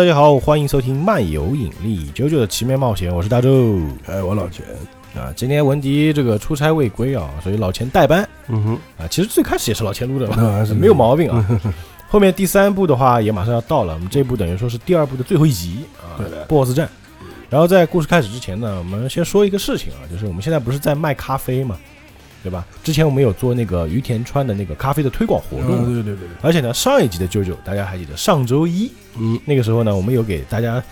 大家好，欢迎收听漫游引力九九的奇妙冒险，我是大周哎，我老钱，啊。今天文迪这个出差未归啊，所以老钱代班嗯哼，啊。其实最开始也是老钱录的嘛，那还是没有毛病啊。后面第三部的话也马上要到了，我们这部等于说是第二部的最后一集啊对，BOSS 战。然后在故事开始之前呢，我们先说一个事情啊，就是我们现在不是在卖咖啡嘛，对吧？之前我们有做那个于田川的那个咖啡的推广活动，嗯对对对对，而且呢，上一集的舅舅大家还记得，上周一嗯，那个时候呢，我们有给大家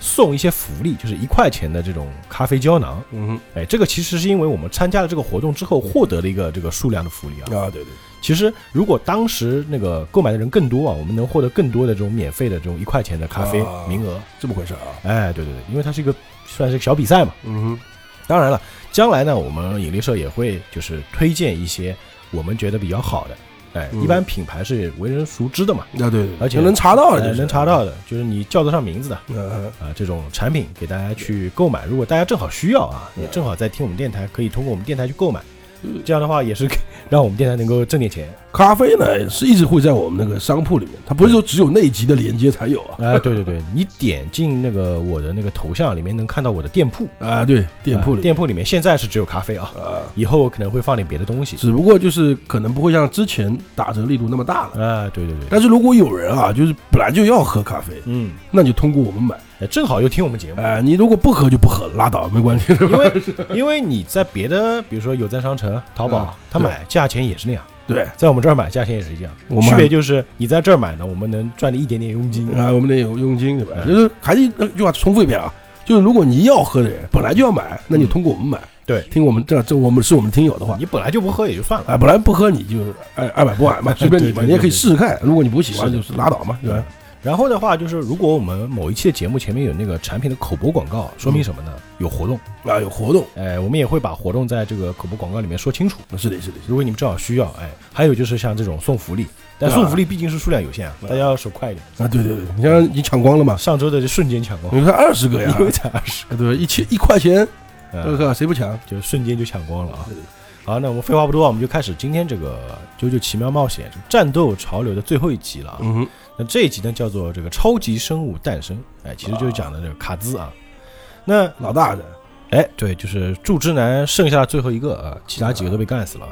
送一些福利，就是一块钱的这种咖啡胶囊。嗯哎，这个其实是因为我们参加了这个活动之后获得了一个这个数量的福利啊。啊，对对，其实如果当时那个购买的人更多啊，我们能获得更多的这种免费的这种一块钱的咖啡啊名额。这么回事啊，哎，对对对，因为它是一个算是个小比赛嘛。嗯当然了，将来呢，我们引力社也会就是推荐一些我们觉得比较好的。哎，嗯一般品牌是为人熟知的嘛，哼，啊对对，而且能查到的，能查到，的，就是你叫得上名字的。嗯啊，这种产品给大家去购买。如果大家正好需要啊，嗯也正好在听我们电台，可以通过我们电台去购买嗯。这样的话，也是让我们电台能够挣点钱。咖啡呢是一直会在我们那个商铺里面，它不是说只有那一集的连接才有啊，啊，对对对，你点进那个我的那个头像里面，能看到我的店铺。啊，对，店铺里，啊店铺里面现在是只有咖啡啊，啊，以后可能会放点别的东西。只不过就是可能不会像之前打折力度那么大了。啊，对对对，但是如果有人啊，就是本来就要喝咖啡，嗯，那就通过我们买。哎正好又听我们节目，哎，你如果不喝就不喝，拉倒，没关系，因为 因为你在别的，比如说有赞商城、淘宝啊，他买价钱也是那样，对。在我们这儿买价钱也是一样，我们区别就是你在这儿买呢，我们能赚你一点点佣金。啊，我们得有佣金，对吧？嗯。就是还是那句话重复一遍啊，就是如果你要喝的人本来就要买，那你通过我们买，对。听我们这这我们是我们听友的话，你本来就不喝也就算了。啊，本来不喝你就爱爱买不买嘛，随便你嘛，对对你也可以试试看，如果你不喜欢就是拉倒嘛，对吧？然后的话，就是如果我们某一期的节目前面有那个产品的口播广告，说明什么呢？有活动，啊，有活动，哎，我们也会把活动在这个口播广告里面说清楚。是的，是的，如果你们正好需要，哎，还有就是像这种送福利，但送福利毕竟是数量有限啊，大家要手快一点。啊，对对对，你像你抢光了嘛，上周的就瞬间抢光，你看二十个呀，因为才二十个对吧？一千一块钱，这个，个谁不抢？就瞬间就抢光了啊！好，那我们废话不多，我们就开始今天这个《九九奇妙冒险》战斗潮流的最后一集了啊。嗯哼，那这一集呢叫做这个超级生物诞生，哎，其实就是讲的这个卡兹啊。那老大的，哎，对，就是柱之男剩下最后一个啊，其他几个都被干死了。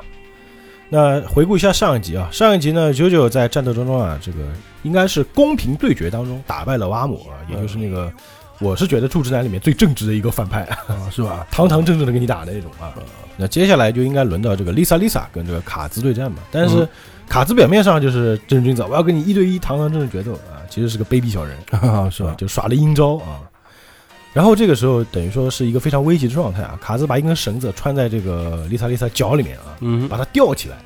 那回顾一下上一集啊，上一集呢，九九在战斗当中啊，这个应该是公平对决当中打败了瓦姆啊，也就是那个我是觉得柱之男里面最正直的一个反派，啊，是吧？堂堂正正的跟你打的那种啊。那接下来就应该轮到这个 Lisa Lisa 跟这个卡兹对战嘛，但是嗯卡兹表面上就是正人君子，我要跟你一对一堂堂正正决斗啊，其实是个卑鄙小人。啊，是是吧？吧？就耍了阴招啊。然后这个时候等于说是一个非常危急的状态啊，卡兹把一根绳子穿在这个丽萨丽萨脚里面啊，嗯把它吊起来，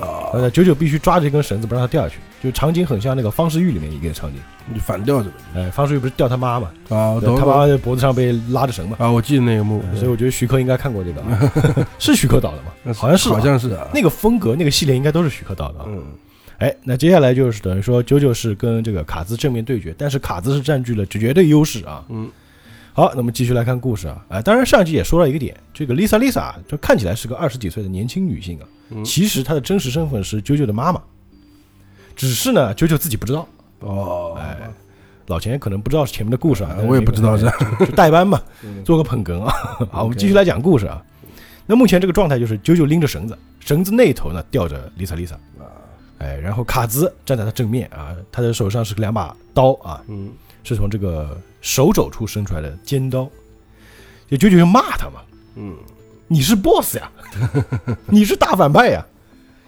啊，呃，九九必须抓着一根绳子不让他掉下去，就场景很像那个方世玉里面一个场景，你反吊着哎，方世玉不是吊他妈嘛，啊，对他妈在脖子上被拉着绳嘛，啊，我记得那个幕，所以我觉得徐克应该看过这个啊，是徐克导的吗？好像是啊。好像是啊，那个风格那个系列应该都是徐克导的啊。嗯。哎，那接下来就是等于说九九是跟这个卡兹正面对决，但是卡兹是占据了绝对优势啊。嗯。好，那么继续来看故事啊，啊，当然上集也说了一个点，这个 Lisa Lisa 就看起来是个二十几岁的年轻女性啊，嗯其实他的真实身份是九九的妈妈，只是呢九九自己不知道，哦，哎，老钱可能不知道前面的故事啊，我也不知道是。代班嘛，嗯。做个捧哏啊。好，我们继续来讲故事啊。那目前这个状态就是九九拎着绳子，绳子那头呢吊着 Lisa Lisa，哎，然后卡兹站在他正面啊，他的手上是两把刀啊，嗯。是从这个手肘处伸出来的尖刀。就九九就骂他嘛，嗯，你是 boss 呀，你是大反派呀，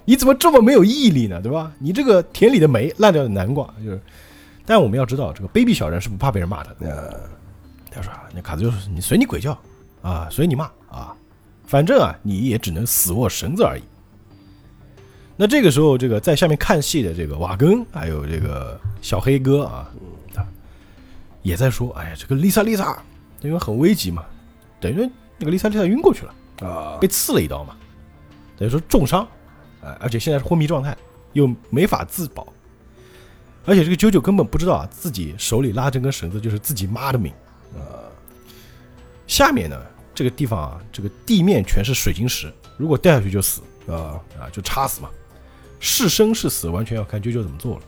你怎么这么没有毅力呢？对吧？你这个田里的煤，烂掉的南瓜，就是。但我们要知道，这个卑鄙小人是不怕被人骂的。呃，他说啊，那卡子就是你随你鬼叫啊，随你骂啊，反正啊，你也只能死握绳子而已。那这个时候，这个在下面看戏的这个瓦根，还有这个小黑哥啊，啊，也在说，哎呀，这个丽莎丽莎，因为很危急嘛，等于那个丽莎丽莎晕过去了，啊被刺了一刀嘛，等于说重伤，哎，而且现在是昏迷状态，又没法自保，而且这个啾啾根本不知道啊，自己手里拉这根绳子就是自己妈的命啊。下面呢，这个地方啊，这个地面全是水晶石，如果掉下去就死啊啊，就插死嘛。是生是死，完全要看啾啾怎么做了。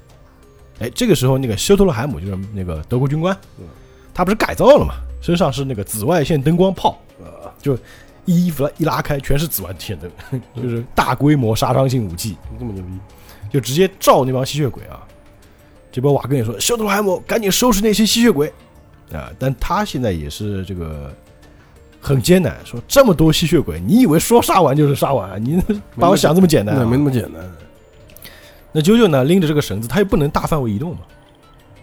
哎，这个时候那个休特勒海姆就是那个德国军官嗯，他不是改造了嘛，身上是那个紫外线灯光炮，啊，衣服一拉开全是紫外线灯，就是大规模杀伤性武器，这么牛逼就直接照那帮吸血鬼啊。这波瓦根也说：“休特勒海姆，赶紧收拾那些吸血鬼啊！”但他现在也是这个很艰难，说这么多吸血鬼，你以为说杀完就是杀完啊？你把我想这么简单、啊？那没那么简单。那啾啾呢，拎着这个绳子，他又不能大范围移动嘛，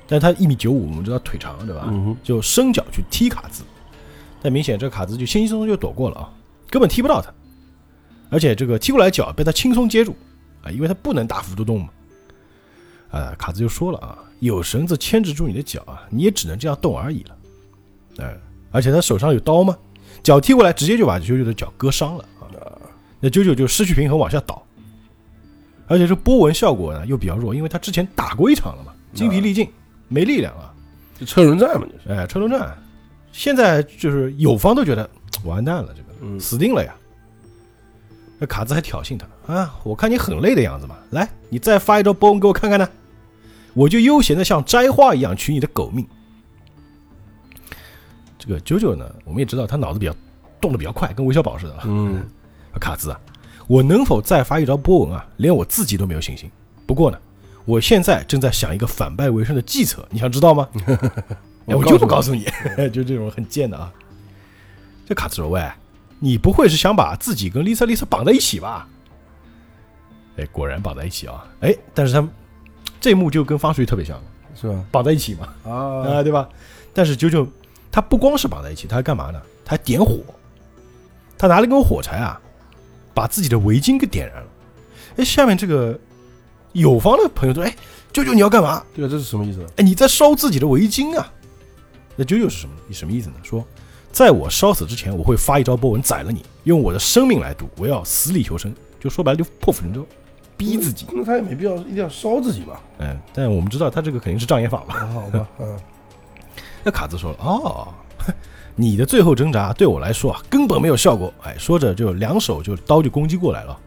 但他一米九五，我们知道腿长，对吧？就伸脚去踢卡兹，但明显这个卡兹就轻轻松松就躲过了啊，根本踢不到他，而且这个踢过来脚被他轻松接住啊，因为他不能大幅度动嘛。啊，卡兹就说了啊，有绳子牵制住你的脚啊，你也只能这样动而已了。哎，而且他手上有刀吗，脚踢过来直接就把啾啾的脚割伤了啊，那啾啾就失去平衡往下倒。而且这波纹效果呢又比较弱，因为他之前打过一场了嘛，精疲力尽，没力量了。就车轮战嘛，就是。哎，车轮战，现在就是友方都觉得完蛋了，这个嗯死定了呀。那卡兹还挑衅他啊，我看你很累的样子嘛，来，你再发一招波纹给我看看呢，我就悠闲的像摘花一样取你的狗命。这个九九呢，我们也知道他脑子比较动得比较快，跟韦小宝似的啊。嗯，卡兹啊，我能否再发一招波纹啊？连我自己都没有信心。不过呢，我现在正在想一个反败为胜的计策，你想知道吗？哎，我就不告诉你，就这种很贱的啊。这卡兹罗：“喂，你不会是想把自己跟丽萨丽萨绑在一起吧？”哎，果然绑在一起啊！哎，但是他们这一幕就跟方水特别像，是吧？绑在一起嘛，啊，啊，对吧？但是九九他不光是绑在一起，他还干嘛呢？他还点火，他拿了一根火柴啊，把自己的围巾给点燃了。哎，下面这个友方的朋友说：“哎，九九你要干嘛？对啊，这是什么意思？哎，你在烧自己的围巾啊？”那啾啾是什么？什么意思呢？说，在我烧死之前，我会发一招波纹宰了你，用我的生命来赌，我要死里求生。就说白了，就破釜沉舟，逼自己。那他也没必要一定要烧自己吧？嗯，但我们知道他这个肯定是障眼法嘛。啊，好吧，嗯，那卡兹说了：“哦，你的最后挣扎对我来说啊根本没有效果。”哎，说着就两手就刀就攻击过来了，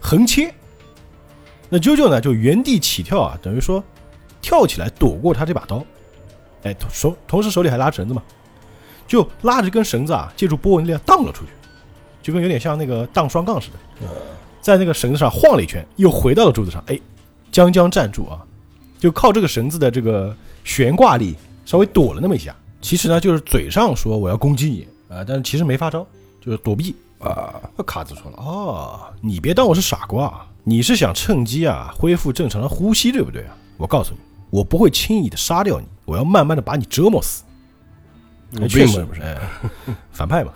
横切。那啾啾呢就原地起跳啊，等于说跳起来躲过他这把刀。哎，同手同时手里还拉绳子嘛，就拉着根绳子啊，借助波纹力量荡了出去，就跟有点像那个荡双杠似的，在那个绳子上晃了一圈，又回到了柱子上。哎，将将站住啊，就靠这个绳子的这个悬挂力。稍微躲了那么一下，其实呢就是嘴上说我要攻击你啊、但是其实没发招，就是躲避。啊，那卡子说了，哦，你别当我是傻瓜，你是想趁机啊恢复正常的呼吸，对不对啊？我告诉你，我不会轻易的杀掉你，我要慢慢的把你折磨死。哎确实不是？哎，反派嘛。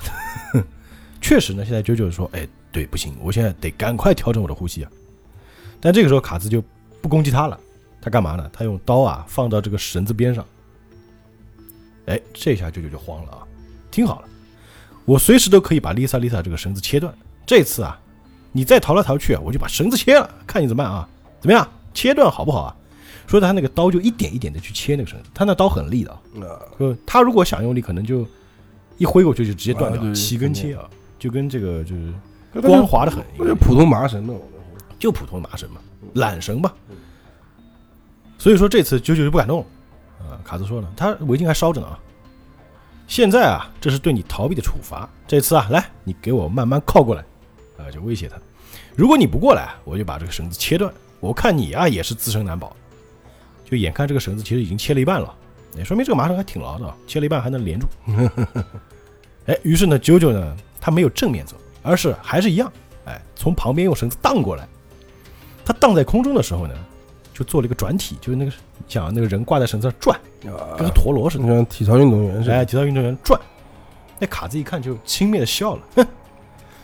确实呢，现在九九说，哎，对，不行，我现在得赶快调整我的呼吸啊。但这个时候卡兹就不攻击他了，他干嘛呢？他用刀啊放到这个绳子边上。哎，这下九九就慌了啊！听好了，我随时都可以把丽萨丽萨这个绳子切断。这次啊，你再逃来逃去啊，我就把绳子切了，看你怎么办啊？怎么样？切断好不好啊？说他那个刀就一点一点的去切那个绳子，他那刀很利的啊，啊，就他如果想用力，可能就一挥过去就直接断掉，啊对齐根切啊，就跟这个就是光滑的很，那就普通麻绳的。就普通麻绳嘛，缆绳吧。所以说这次九九就不敢动了。啊，卡兹说了，他围巾还烧着呢啊。现在啊，这是对你逃避的处罚。这次啊，来，你给我慢慢靠过来，啊，就威胁他。如果你不过来，我就把这个绳子切断。我看你啊，也是自身难保。就眼看这个绳子其实已经切了一半了，也说明这个麻绳还挺牢的啊，切了一半还能连住。哎，于是呢，九九呢，他没有正面走，而是还是一样，哎，从旁边用绳子荡过来。他荡在空中的时候呢，就做了一个转体，就是那个想那个人挂在绳子上转，啊跟个陀螺似的就。像体操运动员似哎，的。体操运动员转。那卡子一看就轻蔑的笑了，哼，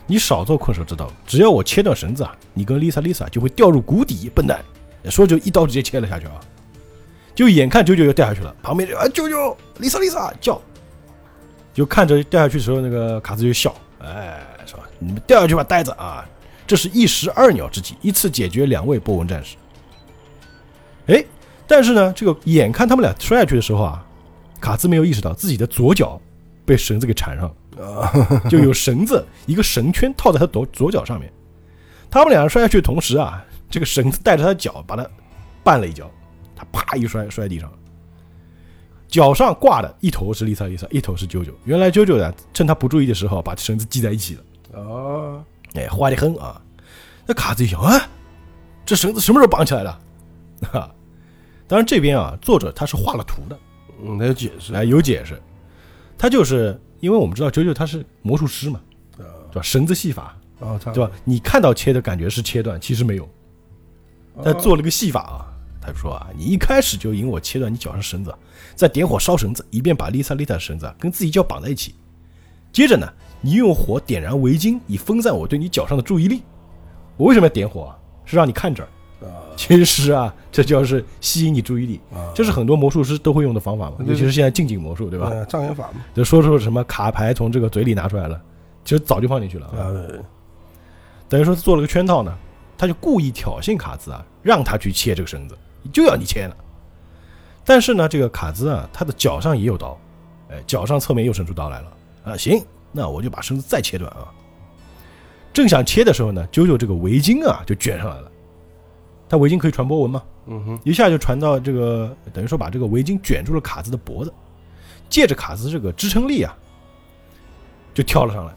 你少做困兽之斗，只要我切断绳子啊，你跟 Lisa Lisa 就会掉入谷底，笨蛋！说就一刀直接切了下去啊，就眼看九九要掉下去了，旁边就啊九九丽萨丽萨叫，就看着掉下去的时候，那个卡兹就笑，哎，是吧？你们掉下去吧，呆子啊！这是一石二鸟之计，一次解决两位波纹战士。哎，但是呢，这个眼看他们俩摔下去的时候啊，卡兹没有意识到自己的左脚被绳子给缠上了。啊，就有绳子一个绳圈套在他左左脚上面。他们两个摔下去的同时啊，这个绳子带着他的脚把他绊了一跤，他啪一摔摔地上了。脚上挂的一头是丽萨丽萨，一头是啾啾。原来啾啾呢，趁他不注意的时候把绳子系在一起了。哦，哎，坏的很啊！那卡子一想啊，这绳子什么时候绑起来的？哈，当然这边啊，作者他是画了图的，嗯，他有解释，哎，有解释。他就是因为我们知道啾啾他是魔术师嘛，啊，对吧？绳子戏法，啊，对吧？你看到切的感觉是切断，其实没有，他做了个戏法啊。他就说啊，你一开始就引我切断你脚上绳子，再点火烧绳子，以便把丽萨丽塔的绳子啊跟自己脚绑在一起。接着呢，你用火点燃围巾，以分散我对你脚上的注意力。我为什么要点火啊？是让你看这儿。啊其实啊，这就是吸引你注意力，啊，这是很多魔术师都会用的方法嘛，尤其是现在近景魔术，对吧？呃障眼法嘛，就说出什么卡牌从这个嘴里拿出来了，其实早就放进去了啊。等于说做了个圈套呢，他就故意挑衅卡兹啊，让他去切这个绳子，就要你切了。但是呢，这个卡兹啊，他的脚上也有刀，哎，脚上侧面又伸出刀来了啊。行，那我就把绳子再切断啊。正想切的时候呢，九九这个围巾啊就卷上来了。他围巾可以传波纹吗？嗯哼，一下就传到这个，等于说把这个围巾卷住了卡兹的脖子，借着卡兹这个支撑力啊，就跳了上来。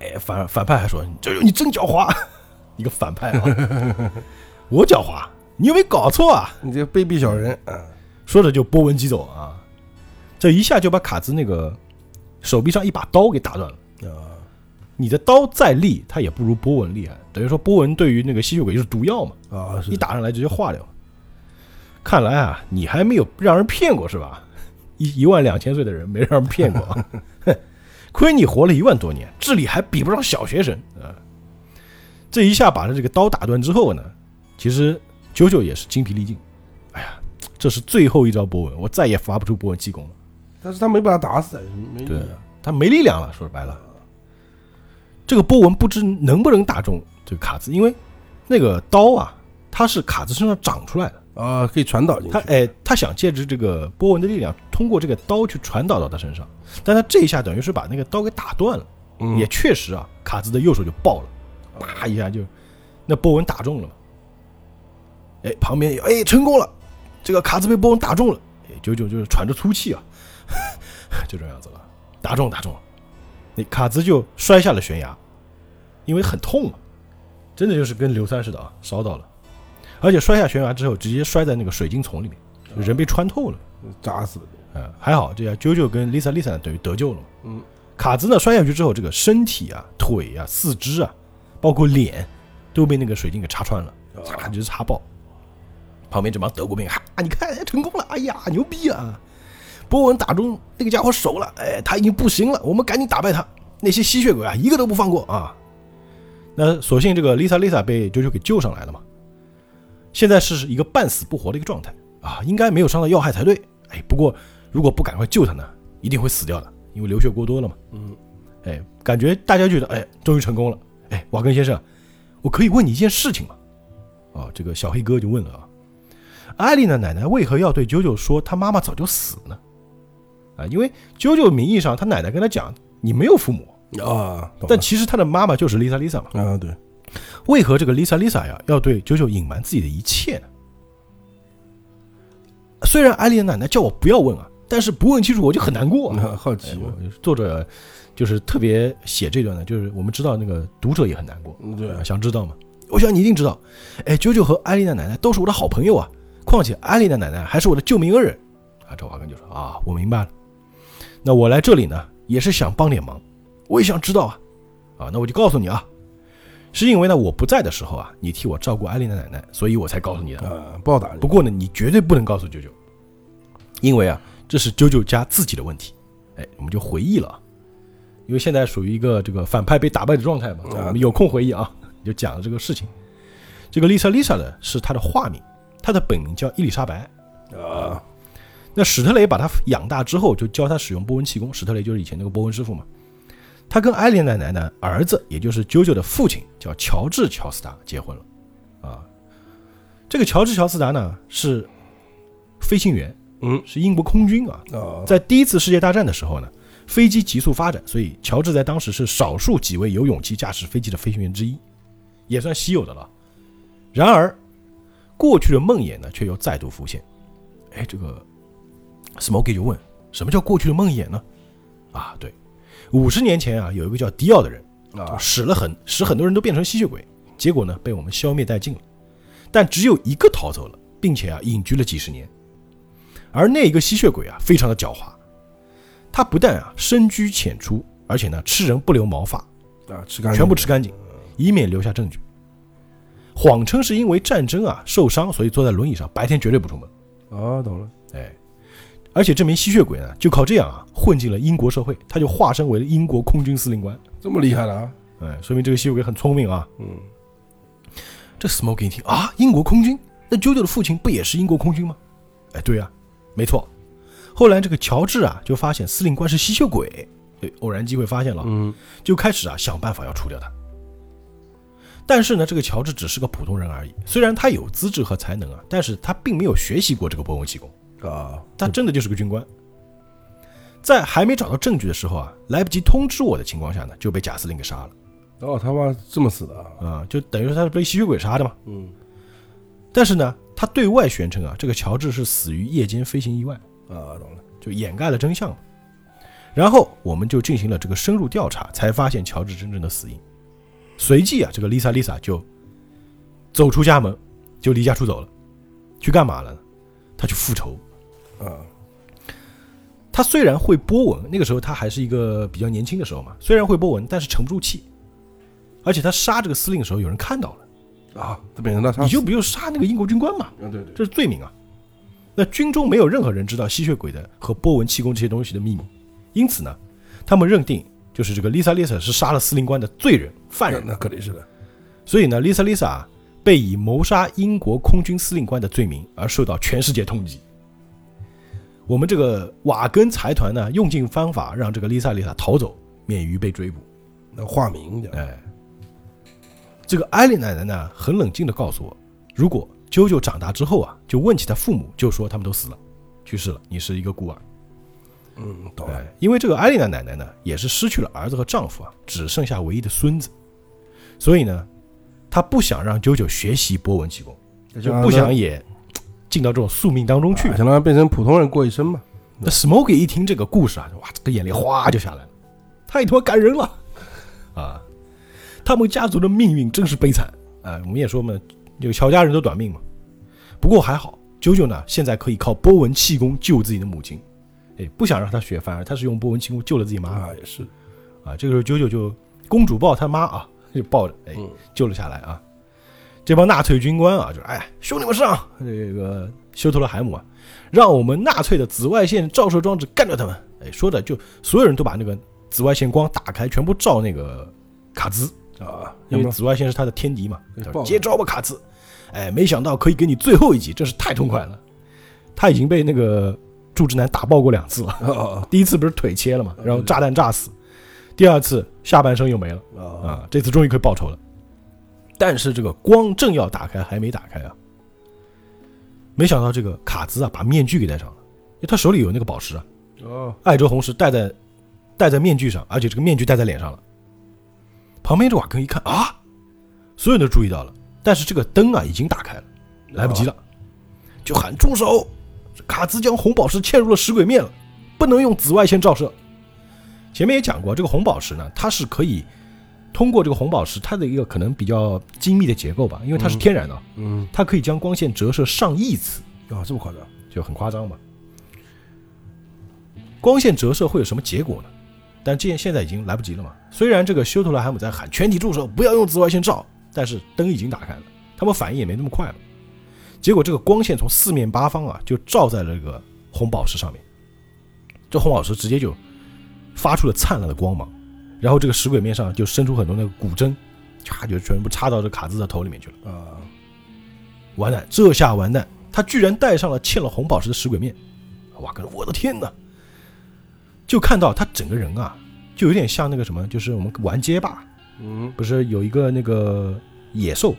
哎，反反派还说：“这你真狡猾，一个反派啊！我狡猾，你有没有搞错啊你这卑鄙小人啊，？”说着就波纹疾走啊，这一下就把卡兹那个手臂上一把刀给打断了。啊，你的刀再利，它也不如波纹厉害。等于说波纹对于那个吸血鬼就是毒药嘛。啊，是一打上来直接化掉。看来啊，你还没有让人骗过是吧？一一万两千岁的人没让人骗过，哼，亏你活了一万多年，智力还比不上小学生啊！这一下把他这个刀打断之后呢，其实九九也是精疲力尽。哎呀，这是最后一招波纹，我再也发不出波纹气功了。但是他没把他打死，没对他没力量了，说白了，这个波纹不知能不能打中这个卡兹，因为那个刀啊，它是卡兹身上长出来的。啊，可以传导进去他，哎，他想借着这个波纹的力量，通过这个刀去传导到他身上，但他这一下等于是把那个刀给打断了，嗯也确实啊，卡兹的右手就爆了，啪一下就那波纹打中了嘛。哎，旁边有哎成功了，这个卡兹被波纹打中了，哎，九九就是喘着粗气啊，就这样子了，打中打中了，那卡兹就摔下了悬崖，因为很痛啊，真的就是跟硫酸似的啊，烧到了。而且摔下悬崖之后，直接摔在那个水晶丛里面，人被穿透了。扎死了，嗯，还好，这样啾啾跟 Lisa Lisa 等于得救了嘛。嗯，卡兹呢摔下去之后，这个身体啊、腿啊、四肢啊，包括脸，都被那个水晶给插穿了，嚓就是插爆。旁边这帮德国兵，哈，你看哎成功了，哎呀，牛逼啊！波纹打中那个家伙手了，哎，他已经不行了，我们赶紧打败他。那些吸血鬼啊，一个都不放过啊！那所幸这个 Lisa Lisa 被啾啾给救上来了嘛，现在是一个半死不活的一个状态啊，应该没有伤到要害才对。哎，不过如果不赶快救他呢，一定会死掉的，因为流血过多了嘛。嗯，哎，感觉大家觉得，哎，终于成功了。哎，瓦根先生，我可以问你一件事情吗？啊，这个小黑哥就问了啊，艾丽的奶奶为何要对九九说她妈妈早就死呢？啊，因为九九名义上他奶奶跟他讲，你没有父母，啊，但其实他的妈妈就是 Lisa Lisa 嘛。啊，对，为何这个 Lisa Lisa 呀要对九九隐瞒自己的一切呢？虽然艾丽的奶奶叫我不要问啊，但是不问清楚我就很难过、好奇作者就是特别写这段呢，就是我们知道那个读者也很难过，嗯对啊想知道嘛？我想你一定知道，哎，九九和艾丽的奶奶都是我的好朋友啊，况且艾丽的奶奶还是我的救命恩人啊。赵华根就说啊，我明白了，那我来这里呢也是想帮点忙，我也想知道啊，啊，那我就告诉你啊，是因为呢我不在的时候啊，你替我照顾艾丽的奶奶，所以我才告诉你的。啊，报答你不过呢，你绝对不能告诉九九，因为啊，这是九九家自己的问题。哎，我们就回忆了，因为现在属于一个这个反派被打败的状态嘛，啊我们有空回忆啊，就讲了这个事情。这个 Lisa Lisa 呢是她的化名，她的本名叫伊丽莎白。啊，那史特雷把他养大之后，就教他使用波纹气功。史特雷就是以前那个波纹师傅嘛。他跟艾莲奶奶的儿子，也就是啾啾的父亲，叫乔治·乔斯达结婚了。啊，这个乔治·乔斯达呢是飞行员，嗯是英国空军啊。啊，在第一次世界大战的时候呢，飞机急速发展，所以乔治在当时是少数几位有勇气驾驶飞机的飞行员之一，也算稀有的了。然而，过去的梦魇呢，却又再度浮现。哎，这个 Smokey 就问：什么叫过去的梦魇呢？啊，对，五十年前啊，有一个叫迪奥的人，啊，使了很使很多人都变成吸血鬼，结果呢被我们消灭殆尽了。但只有一个逃走了，并且啊隐居了几十年。而那一个吸血鬼啊非常的狡猾，他不但啊深居浅出，而且呢吃人不留毛发，啊，吃干净全部吃干净，以免留下证据。谎称是因为战争啊受伤，所以坐在轮椅上，白天绝对不出门。啊，懂了，哎，而且这名吸血鬼呢，就靠这样啊混进了英国社会，他就化身为了英国空军司令官。这么厉害了啊，哎，说明这个吸血鬼很聪明啊。嗯，这 Smoke 一听啊，英国空军，那啾啾的父亲不也是英国空军吗？哎，对呀、没错。后来这个乔治啊，就发现司令官是吸血鬼，对，偶然机会发现了，嗯，就开始啊想办法要除掉他。但是呢，这个乔治只是个普通人而已，虽然他有资质和才能啊，但是他并没有学习过这个波纹气功，啊，他真的就是个军官。在还没找到证据的时候啊，来不及通知我的情况下呢，就被贾司令给杀了哦，他妈这么死的啊，啊、就等于说他是被吸血鬼杀的嘛。嗯，但是呢，他对外宣称啊，这个乔治是死于夜间飞行意外，啊，懂了，就掩盖了真相嘛。然后我们就进行了这个深入调查，才发现乔治真正的死因。随即啊，这个丽莎丽莎就走出家门，就离家出走了，去干嘛了呢？他去复仇。啊，他虽然会波纹，那个时候他还是一个比较年轻的时候嘛，虽然会波纹，但是沉不住气。而且他杀这个司令的时候，有人看到了，啊，他变成他杀，你就不就杀那个英国军官嘛？啊，对对，这是罪名啊。那军中没有任何人知道吸血鬼的和波纹气功这些东西的秘密，因此呢，他们认定就是这个 Lisa Lisa 是杀了司令官的罪人犯人，那肯定是的，所以呢，丽莎丽莎被以谋杀英国空军司令官的罪名而受到全世界通缉。我们这个瓦根财团呢，用尽方法让这个 Lisa Lisa 逃走，免于被追捕。那化名的，哎，这个艾丽奶奶呢，很冷静的告诉我，如果啾啾长大之后啊，就问起他父母，就说他们都死了，去世了，你是一个孤儿。嗯，懂了，哎，因为这个艾丽娜奶奶呢，也是失去了儿子和丈夫啊，只剩下唯一的孙子，所以呢，她不想让九九学习波纹气功，就不想也进到这种宿命当中去啊。想让他变成普通人过一生嘛，那 Smokey 一听这个故事啊，哇，这个眼泪哗就下来了，太他妈感人了啊！他们家族的命运真是悲惨啊！我们也说嘛，这个乔家人都短命嘛。不过还好，九九呢现在可以靠波纹气功救自己的母亲，哎，不想让他学，反而他是用波纹轻功救了自己妈啊，也是，啊。这个时候九九就公主抱他妈啊，就抱着，哎，嗯，救了下来啊。这帮纳粹军官啊，就哎，兄弟们上！这个修特勒海姆啊，让我们纳粹的紫外线照射装置干掉他们！哎，说的就所有人都把那个紫外线光打开，全部照那个卡兹，啊，因为紫外线是他的天敌嘛。接招吧，卡兹！哎，没想到可以给你最后一击，真是太痛快了。他已经被那个柱之男打爆过两次第一次不是腿切了嘛，啊然后炸弹炸死，第二次下半身又没了。啊啊，这次终于可以报仇了。但是这个光正要打开，还没打开啊，没想到这个卡兹啊把面具给戴上了，因为他手里有那个宝石啊，哦，爱州红石戴在戴在面具上，而且这个面具戴在脸上了。旁边这瓦根一看啊，所有人都注意到了，但是这个灯啊已经打开了，来不及了，就喊住手！这卡兹将红宝石嵌入了石鬼面了，不能用紫外线照射。前面也讲过，这个红宝石呢，它是可以通过这个红宝石它的一个可能比较精密的结构吧，因为它是天然的，嗯，它可以将光线折射上亿次，啊，这么夸张，就很夸张嘛。光线折射会有什么结果呢？但这现在已经来不及了嘛。虽然这个休特拉海姆在喊全体住手，不要用紫外线照，但是灯已经打开了，他们反应也没那么快了。结果这个光线从四面八方啊，就照在了这个红宝石上面，这红宝石直接就发出了灿烂的光芒，然后这个石鬼面上就伸出很多那个骨针，唰就全部插到这卡兹的头里面去了。啊，完蛋，这下完蛋，他居然戴上了嵌了红宝石的石鬼面。哇，哥，我的天哪！就看到他整个人啊，就有点像那个什么，就是我们玩街霸，嗯，不是有一个那个野兽，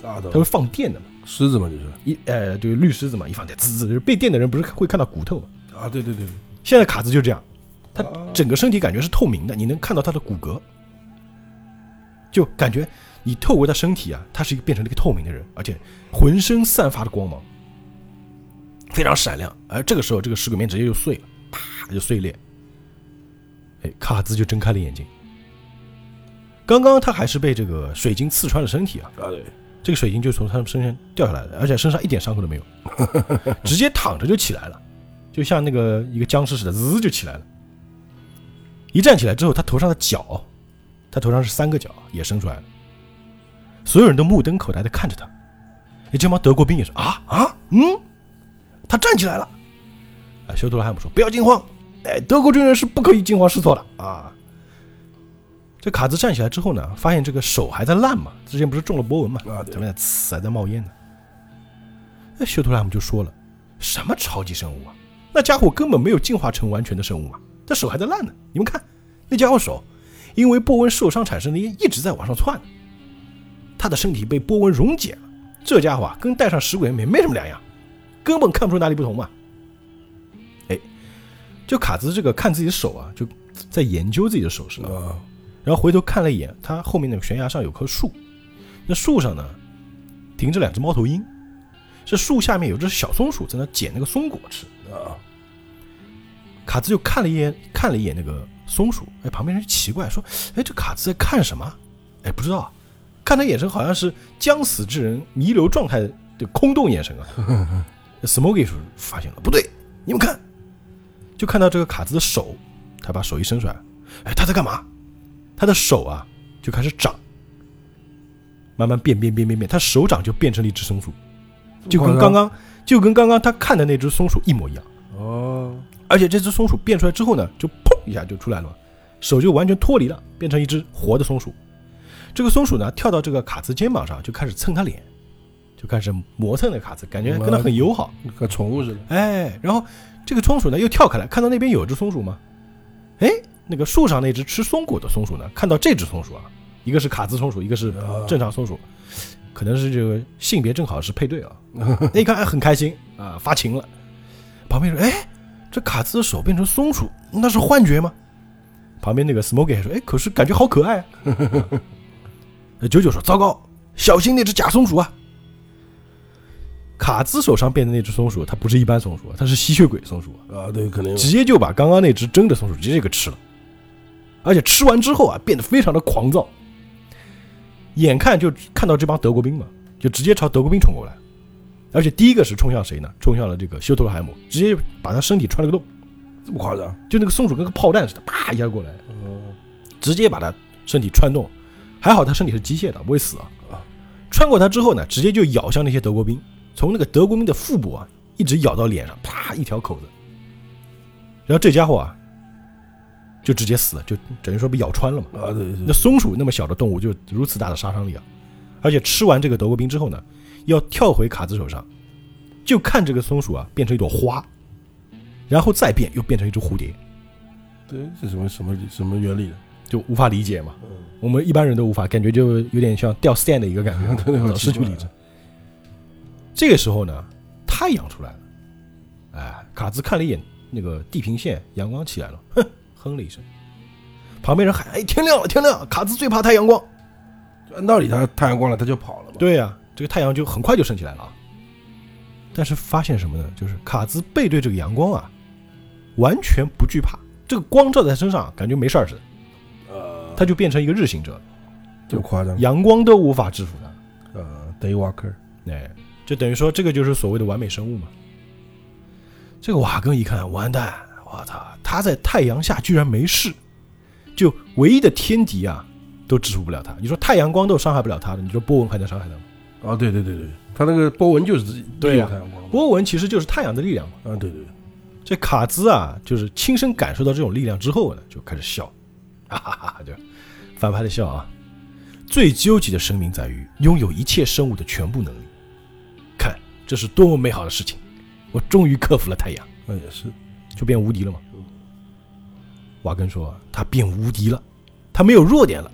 它会放电的嘛？狮子嘛，就是一呃，就是，绿狮子嘛，一放电滋滋，就是被电的人不是会看到骨头嘛？啊，对对对，现在卡兹就这样，他啊整个身体感觉是透明的，你能看到他的骨骼，就感觉你透过他身体啊，他是一个变成了一个透明的人，而且浑身散发着光芒，非常闪亮。而这个时候，这个石鬼面直接就碎了，啪就碎裂。哎，卡兹就睁开了眼睛。刚刚他还是被这个水晶刺穿了身体啊，啊对，这个水晶就从他们身上掉下来了，而且身上一点伤口都没有，直接躺着就起来了，就像那个一个僵尸似的，滋就起来了。一站起来之后，他头上的角，他头上是三个角，也伸出来了。所有人都目瞪口呆的看着他。哎，这帮德国兵也是啊啊嗯，他站起来了。啊，修特拉汉姆说不要惊慌，哎，德国军人是不可以惊慌失措的啊。这卡兹站起来之后呢，发现这个手还在烂嘛，之前不是中了波纹嘛，啊对咱们在呲还在冒烟呢。那修图拉姆就说了，什么超级生物啊？那家伙根本没有进化成完全的生物嘛，他手还在烂呢。你们看，那家伙手因为波纹受伤产生的烟一直在往上窜，他的身体被波纹溶解了。这家伙啊，跟戴上石鬼面没什么两样，根本看不出哪里不同嘛。哎，就卡兹这个看自己的手啊，就在研究自己的手势呢。啊，然后回头看了一眼，他后面那个悬崖上有棵树，那树上呢停着两只猫头鹰，这树下面有只小松鼠在那捡那个松果吃。啊，卡兹就看了一眼，看了一眼那个松鼠，哎，旁边人奇怪说：“哎，这卡兹在看什么？哎，不知道，看他眼神好像是将死之人弥留状态的空洞眼神啊。”Smokey 说发现了，不对，你们看，就看到这个卡兹的手，他把手一伸出来，哎，他在干嘛？他的手啊就开始长，慢慢变变变变变，他手掌就变成了一只松鼠，就跟刚刚就跟刚刚他看的那只松鼠一模一样。哦，而且这只松鼠变出来之后呢，就砰一下就出来了，手就完全脱离了，变成一只活的松鼠。这个松鼠呢，跳到这个卡兹肩膀上，就开始蹭他脸，就开始磨蹭那卡兹，感觉跟他很友好。和宠物似的，哎，然后这个松鼠呢又跳开来，看到那边有只松鼠吗？哎，那个树上那只吃松果的松鼠呢，看到这只松鼠啊，一个是卡兹松鼠，一个是啊正常松鼠，可能是这个性别正好是配对啊。那一看哎很开心啊，发情了。旁边说：“哎，这卡兹的手变成松鼠，那是幻觉吗？”旁边那个 Smokey 还说：“哎，可是感觉好可爱、啊。”呃九九说：“糟糕，小心那只假松鼠啊！”卡兹手上变的那只松鼠，它不是一般松鼠，它是吸血鬼松鼠，啊，对，可能直接就把刚刚那只真的松鼠直接给吃了，而且吃完之后啊，变得非常的狂躁，眼看就看到这帮德国兵嘛，就直接朝德国兵冲过来，而且第一个是冲向谁呢？冲向了这个修特罗海姆，直接把他身体穿了个洞，这么夸张？就那个松鼠跟个炮弹似的，啪一下过来，嗯，直接把他身体穿洞，还好他身体是机械的，不会死啊啊。穿过他之后呢，直接就咬向那些德国兵，从那个德国兵的腹部啊，一直咬到脸上，啪一条口子。然后这家伙啊，就直接死了，就等于说被咬穿了嘛。啊，对对那松鼠那么小的动物，就如此大的杀伤力啊！而且吃完这个德国兵之后呢，要跳回卡兹手上，就看这个松鼠啊变成一朵花，然后再变又变成一只蝴蝶，对，是什么什么什么原理的？就无法理解嘛。嗯，我们一般人都无法，感觉就有点像掉 stand 的一个感觉，对 对，失去理智。这个时候呢，太阳出来了，哎，卡兹看了一眼那个地平线，阳光起来了，哼，哼了一声。旁边人喊：“哎，天亮了，天亮了！”卡兹最怕太阳光。按道理他太阳光了，他就跑了嘛。对呀、这个太阳就很快就升起来了啊。但是发现什么呢？就是卡兹背对这个阳光啊，完全不惧怕，这个光照在身上，感觉没事儿似的，呃，他就变成一个日行者了，这么夸张？阳光都无法制服他。呃，day walker，哎，就等于说这个就是所谓的完美生物嘛。这个瓦根一看，完蛋，我操，他在太阳下居然没事，就唯一的天敌啊，都制服不了他。你说太阳光都伤害不了他的，你说波纹还能伤害他吗？啊，对对对对，他那个波纹就是对呀。波纹其实就是太阳的力量嘛。啊，对对对，这卡兹啊，就是亲身感受到这种力量之后呢，就开始笑，哈哈哈哈，就反派的笑啊。最究极的生命在于拥有一切生物的全部能力。看，这是多么美好的事情！我终于克服了太阳，那也是，就变无敌了嘛。瓦根说他变无敌了，他没有弱点了，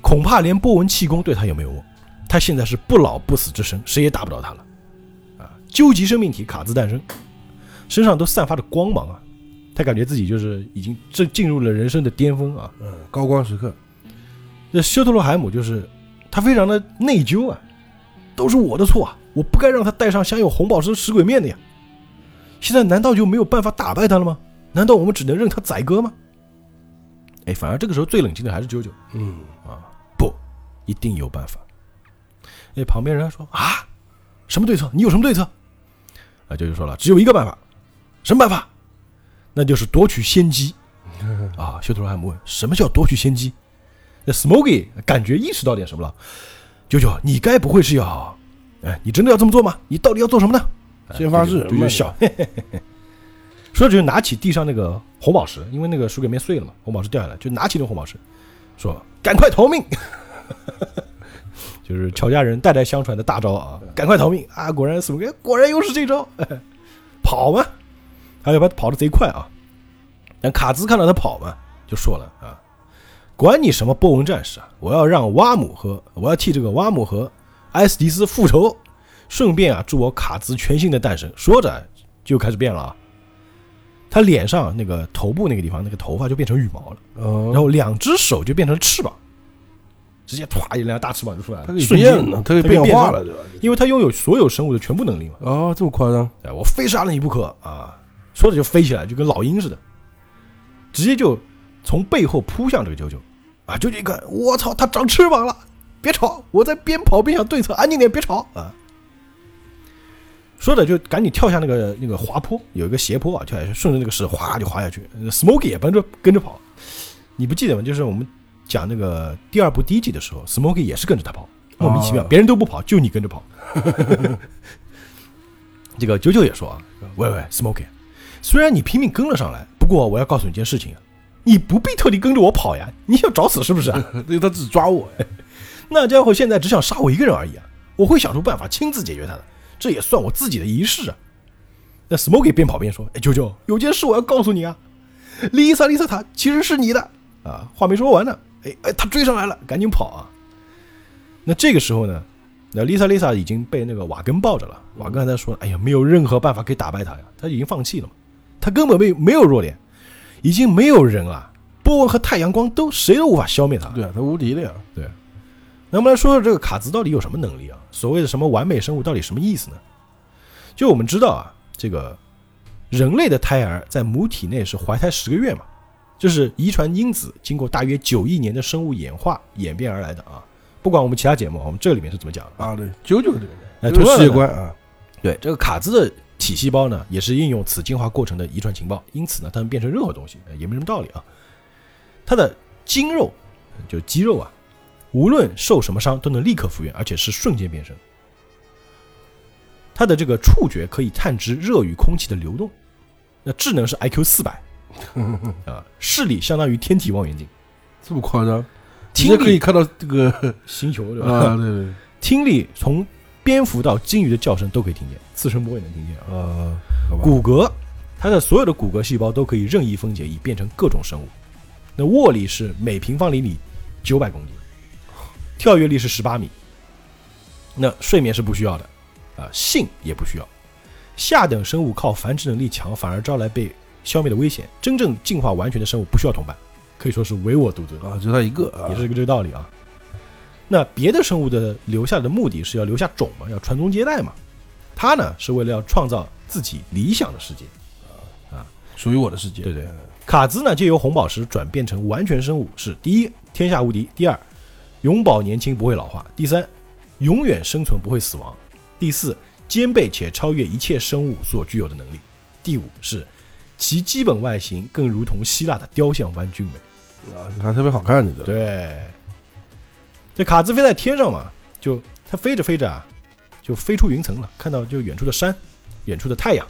恐怕连波纹气功对他也没有用。他现在是不老不死之身，谁也打不倒他了。啊，究极生命体卡兹诞生，身上都散发着光芒啊！他感觉自己就是已经正进入了人生的巅峰啊！嗯，高光时刻，这修特罗海姆就是他非常的内疚啊，都是我的错啊，我不该让他带上镶有红宝石食鬼面的呀。现在难道就没有办法打败他了吗？难道我们只能任他宰割吗？哎，反而这个时候最冷静的还是啾啾嗯，啊，不，一定有办法。哎，旁边人说啊，什么对策？你有什么对策？啊，啾啾说了，只有一个办法，什么办法？那就是夺取先机。啊，修特罗汉姆问：“什么叫夺取先机？”那 Smoky 感觉意识到点什么了。九九，你该不会是要……哎，你真的要这么做吗？你到底要做什么呢？先发制人嘛就就笑，嘿嘿嘿嘿说着就拿起地上那个红宝石，因为那个水鬼面碎了嘛，红宝石掉下来，就拿起那个红宝石，说：“赶快逃命！” 就是乔家人代代相传的大招啊，赶快逃命啊！果然 Smoky 果然又是这招，跑嘛，还有他跑的贼快啊。但卡兹看到他跑嘛，就说了啊，管你什么波纹战士啊，我要让挖姆和我要替这个挖姆和埃斯迪斯复仇，顺便啊祝我卡兹全新的诞生。说着就开始变了啊，他脸上那个头部那个地方那个头发就变成羽毛了，哦，然后两只手就变成翅膀，直接歘一两大翅膀就出来了，瞬间变了，它可以它可以变变化了，对吧？因为他拥有所有生物的全部能力嘛。哦，这么夸张？哎，我非杀了你不可啊！说着就飞起来，就跟老鹰似的，直接就从背后扑向这个啾啾。啊，啾啾一看，我操，它长翅膀了！别吵，我在边跑边想对策，安静点，别吵啊！说着就赶紧跳下那个那个滑坡，有一个斜坡啊，跳下去，顺着那个石哗就滑下去。那个 Smoky 也跟着跟着跑，你不记得吗？就是我们讲那个第二部第一集的时候，Smoky 也是跟着他跑，莫名其妙，哦别人都不跑，就你跟着跑。这个九九也说啊，喂喂，Smoky，虽然你拼命跟了上来，不过我要告诉你一件事情啊，你不必特地跟着我跑呀，你想找死是不是啊？因为他只抓我，那家伙现在只想杀我一个人而已啊，我会想出办法亲自解决他的，这也算我自己的仪式啊。那 Smoky 边跑边说：“哎，舅舅，有件事我要告诉你啊，Lisa Lisa 她其实是你的啊。”话没说完呢，哎哎，他追上来了，赶紧跑啊！那这个时候呢，那 Lisa Lisa 已经被那个瓦根抱着了。瓦根还在说：“哎呀，没有任何办法可以打败他呀，他已经放弃了嘛，他根本没没有弱点，已经没有人了，波纹和太阳光都谁都无法消灭他。”对啊，他无敌了呀。那我们来说说这个卡兹到底有什么能力啊？所谓的什么完美生物到底什么意思呢？就我们知道啊，这个人类的胎儿在母体内是怀胎十个月嘛，就是遗传因子经过大约九亿年的生物演化演变而来的啊。不管我们其他节目，我们这里面是怎么讲的啊，对，九九这个哎，这个世界观啊，对这个卡兹的体细胞呢，也是应用此进化过程的遗传情报，因此呢，它能变成任何东西，呃也没什么道理啊。它的筋肉，就肌肉啊，无论受什么伤都能立刻复原，而且是瞬间变身。它的这个触觉可以探知热与空气的流动，那智能是 IQ 四百 啊，视力相当于天体望远镜，这么夸张，直听力可以看到这个 星球对吧？啊，对对听力从蝙蝠到鲸鱼的叫声都可以听见，次声波也能听见啊。骨骼，它的所有的骨骼细胞都可以任意分解，以变成各种生物。那握力是每平方厘米九百公斤，跳跃力是十八米。那睡眠是不需要的，啊，性也不需要。下等生物靠繁殖能力强，反而招来被消灭的危险。真正进化完全的生物不需要同伴，可以说是唯我独尊啊，就他一个啊，也是个这个道理啊。那别的生物的留下的目的是要留下种嘛，要传宗接代嘛。他呢是为了要创造自己理想的世界。啊属于我的世界，对对卡兹呢，借由红宝石转变成完全生物，是第一，天下无敌；第二，永葆年轻不会老化；第三，永远生存不会死亡；第四，兼备且超越一切生物所具有的能力；第五是其基本外形更如同希腊的雕像般俊美。啊，你看特别好看，你的，对，这卡兹飞在天上嘛，就它飞着飞着啊，就飞出云层了，看到就远处的山，远处的太阳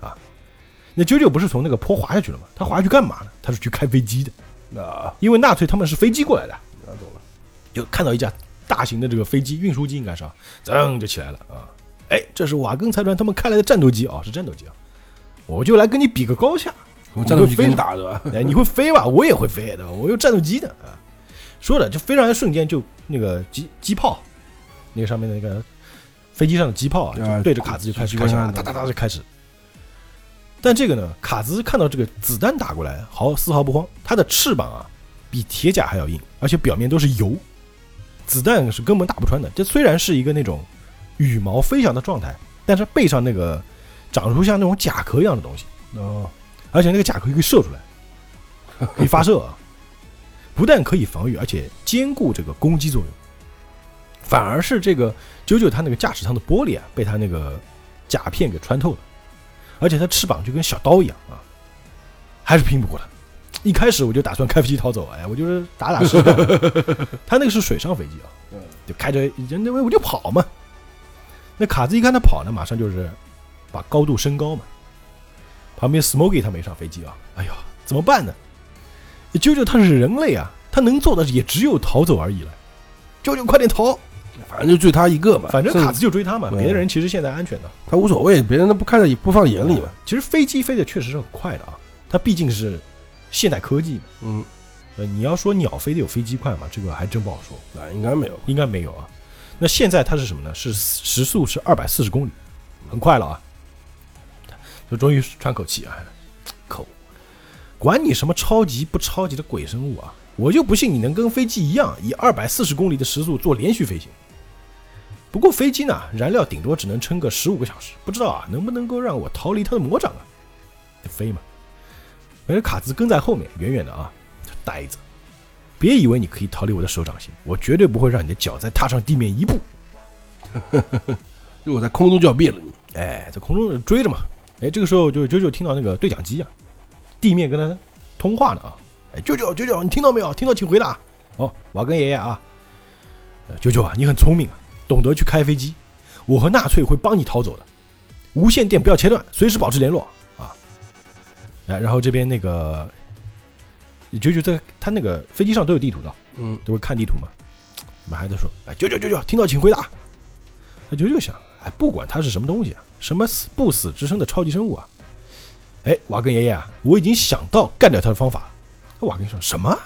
啊。那啾啾不是从那个坡滑下去了吗？他滑下去干嘛呢？他是去开飞机的。啊，因为纳粹他们是飞机过来的。就看到一架大型的这个飞机运输机应该是啊，噌就起来了啊！哎，这是瓦根财团他们开来的战斗机啊，是战斗机啊！我就来跟你比个高下，我战斗机飞打的吧？哎，你会飞吧？我也会飞的，我有战斗机的啊！说的就非常瞬间就那个机机炮，那个上面的那个飞机上的机炮啊，啊就对着卡兹就开始开枪哒哒哒就开始。但这个呢，卡兹看到这个子弹打过来，毫丝毫不慌，它的翅膀啊比铁甲还要硬，而且表面都是油，子弹是根本打不穿的。这虽然是一个那种羽毛飞翔的状态，但是背上那个长出像那种甲壳一样的东西，哦，而且那个甲壳可以射出来，可以发射啊，不但可以防御，而且兼顾这个攻击作用。反而是这个九九他那个驾驶舱的玻璃啊，被他那个甲片给穿透了，而且他翅膀就跟小刀一样啊，还是拼不过他。一开始我就打算开飞机逃走，哎，我就是打打试探。他那个是水上飞机啊，嗯就开着人那我就跑嘛。那卡兹一看他跑呢，马上就是把高度升高嘛。旁边 Smokey 他没上飞机啊，哎呦，怎么办呢？啾啾他是人类啊，他能做的也只有逃走而已了。啾啾快点逃！反正就追他一个嘛，反正卡兹就追他嘛，别的人其实现在安全的。他无所谓，别人都不看在不放眼里嘛。其实飞机飞的确实是很快的啊，他毕竟是现代科技嘛。嗯，呃，你要说鸟飞得有飞机快吗，这个还真不好说，那应该没有。应该没有啊。那现在它是什么呢？是时速是二百四十公里，很快了啊。就终于喘口气啊，口，管你什么超级不超级的鬼生物啊，我就不信你能跟飞机一样，以二百四十公里的时速做连续飞行。不过飞机呢，燃料顶多只能撑个十五个小时，不知道啊能不能够让我逃离它的魔掌啊？得飞嘛。而卡兹跟在后面，远远的啊，呆子。别以为你可以逃离我的手掌心，我绝对不会让你的脚再踏上地面一步。就我在空中就要灭了你。哎，在空中追着嘛。哎，这个时候就九九听到那个对讲机啊，地面跟他通话呢啊。哎，九九九九，你听到没有？听到请回答。哦，瓦根爷爷啊，呃九九啊，你很聪明啊，懂得去开飞机。我和纳粹会帮你逃走的。无线电不要切断，随时保持联络啊。哎，然后这边那个九九在他那个飞机上都有地图的，嗯，都会看地图嘛。我们还在说，哎，九九九九，听到请回答。那九九想，哎，不管他是什么东西啊，什么死不死之身的超级生物啊，哎，瓦根爷爷啊，我已经想到干掉他的方法。那瓦根说什么？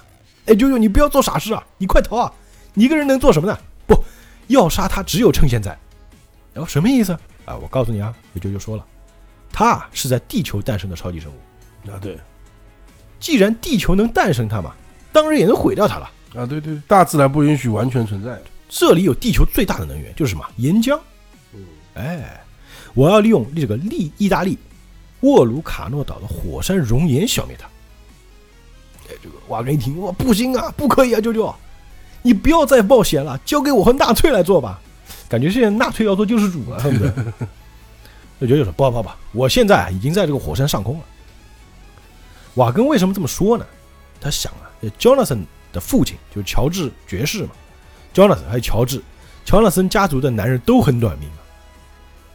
哎，九九，你不要做傻事啊，你快逃啊！你一个人能做什么呢？不要杀他，只有趁现在。然后什么意思啊？我告诉你啊，九九说了，他是在地球诞生的超级生物。啊对，既然地球能诞生它嘛，当然也能毁掉它了。啊对对，大自然不允许完全存在。这里有地球最大的能源，就是什么岩浆。嗯，哎，我要利用这个利意大利沃鲁卡诺岛的火山熔岩消灭它。哎，这个瓦根一听，哇，不行啊，不可以啊，舅舅，你不要再冒险了，交给我和纳粹来做吧。感觉现在纳粹要做救世主了，恨不 得。那舅舅说：“不不不，我现在啊已经在这个火山上空了。”瓦根为什么这么说呢？他想啊，Jonathan 的父亲就是乔治爵士嘛，Jonathan 还有乔治，乔纳森家族的男人都很短命啊。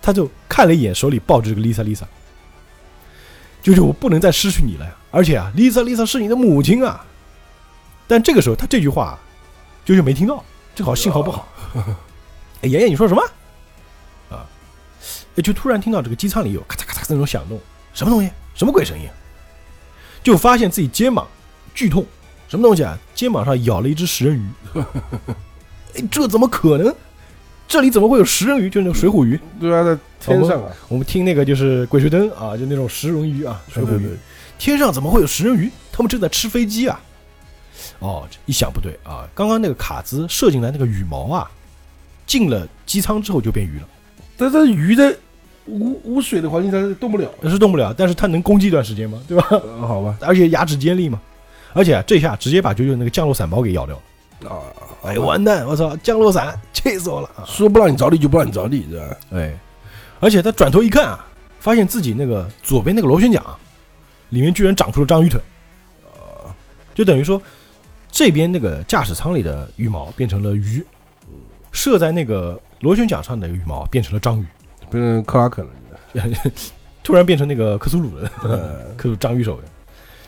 他就看了一眼手里抱着这个 Lisa Lisa，舅舅，我不能再失去你了呀！而且啊，Lisa Lisa 是你的母亲啊。但这个时候他这句话，舅舅没听到，正好信号不好。哎，爷爷你说什么？啊，哎，就突然听到这个机舱里有咔嚓咔嚓那种响动，什么东西？什么鬼声音？就发现自己肩膀剧痛，什么东西啊？肩膀上咬了一只食人鱼。哎，这怎么可能？这里怎么会有食人鱼？就是那个水虎鱼。对啊，在天上啊，我们听那个就是《鬼吹灯》啊，就那种食人鱼啊，水虎鱼。天上怎么会有食人鱼？他们正在吃飞机啊！哦，这一想不对啊，刚刚那个卡兹射进来那个羽毛啊，进了机舱之后就变鱼了，但这鱼在无无水的环境它是动不了。那是动不了，但是它能攻击一段时间吗？对吧？呃好吧，而且牙齿尖利嘛，而且、啊、这下直接把九九那个降落伞包给咬掉了。啊，哎，完蛋！我操，降落伞，气死我了啊！说不让你着地就不让你着地，对吧？哎，而且他转头一看啊，发现自己那个左边那个螺旋桨啊里面居然长出了章鱼腿，啊，就等于说这边那个驾驶舱里的羽毛变成了鱼，射在那个螺旋桨上的羽毛变成了章鱼，变成克拉克了，突然变成那个克苏鲁的呃，克苏鲁章鱼手，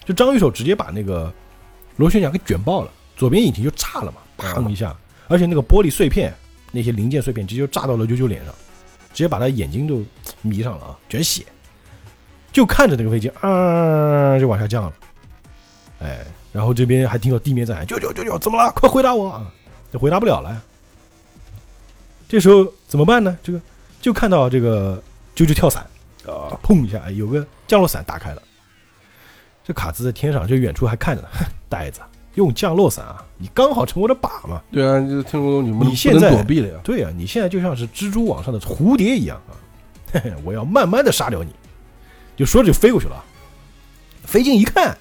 就章鱼手直接把那个螺旋桨给卷爆了，左边引擎就炸了嘛，砰一下，而且那个玻璃碎片那些零件碎片直接就炸到了啾啾脸上，直接把他眼睛都迷上了啊，全血，就看着那个飞机啊就往下降了，哎，然后这边还听到地面在喊啾啾啾啾，怎么了？快回答我啊！这回答不了了。这时候怎么办呢？这个就看到这个啾啾跳伞，啊，砰一下，哎有个降落伞打开了。这卡兹在天上，就远处还看着呢，哼，呆子，用降落伞啊，你刚好成我的靶嘛。对啊，就天空中你们不你现在能躲避了呀。对啊，你现在就像是蜘蛛网上的蝴蝶一样啊，嘿嘿，我要慢慢的杀掉你。就说着就飞过去了。飞进一看，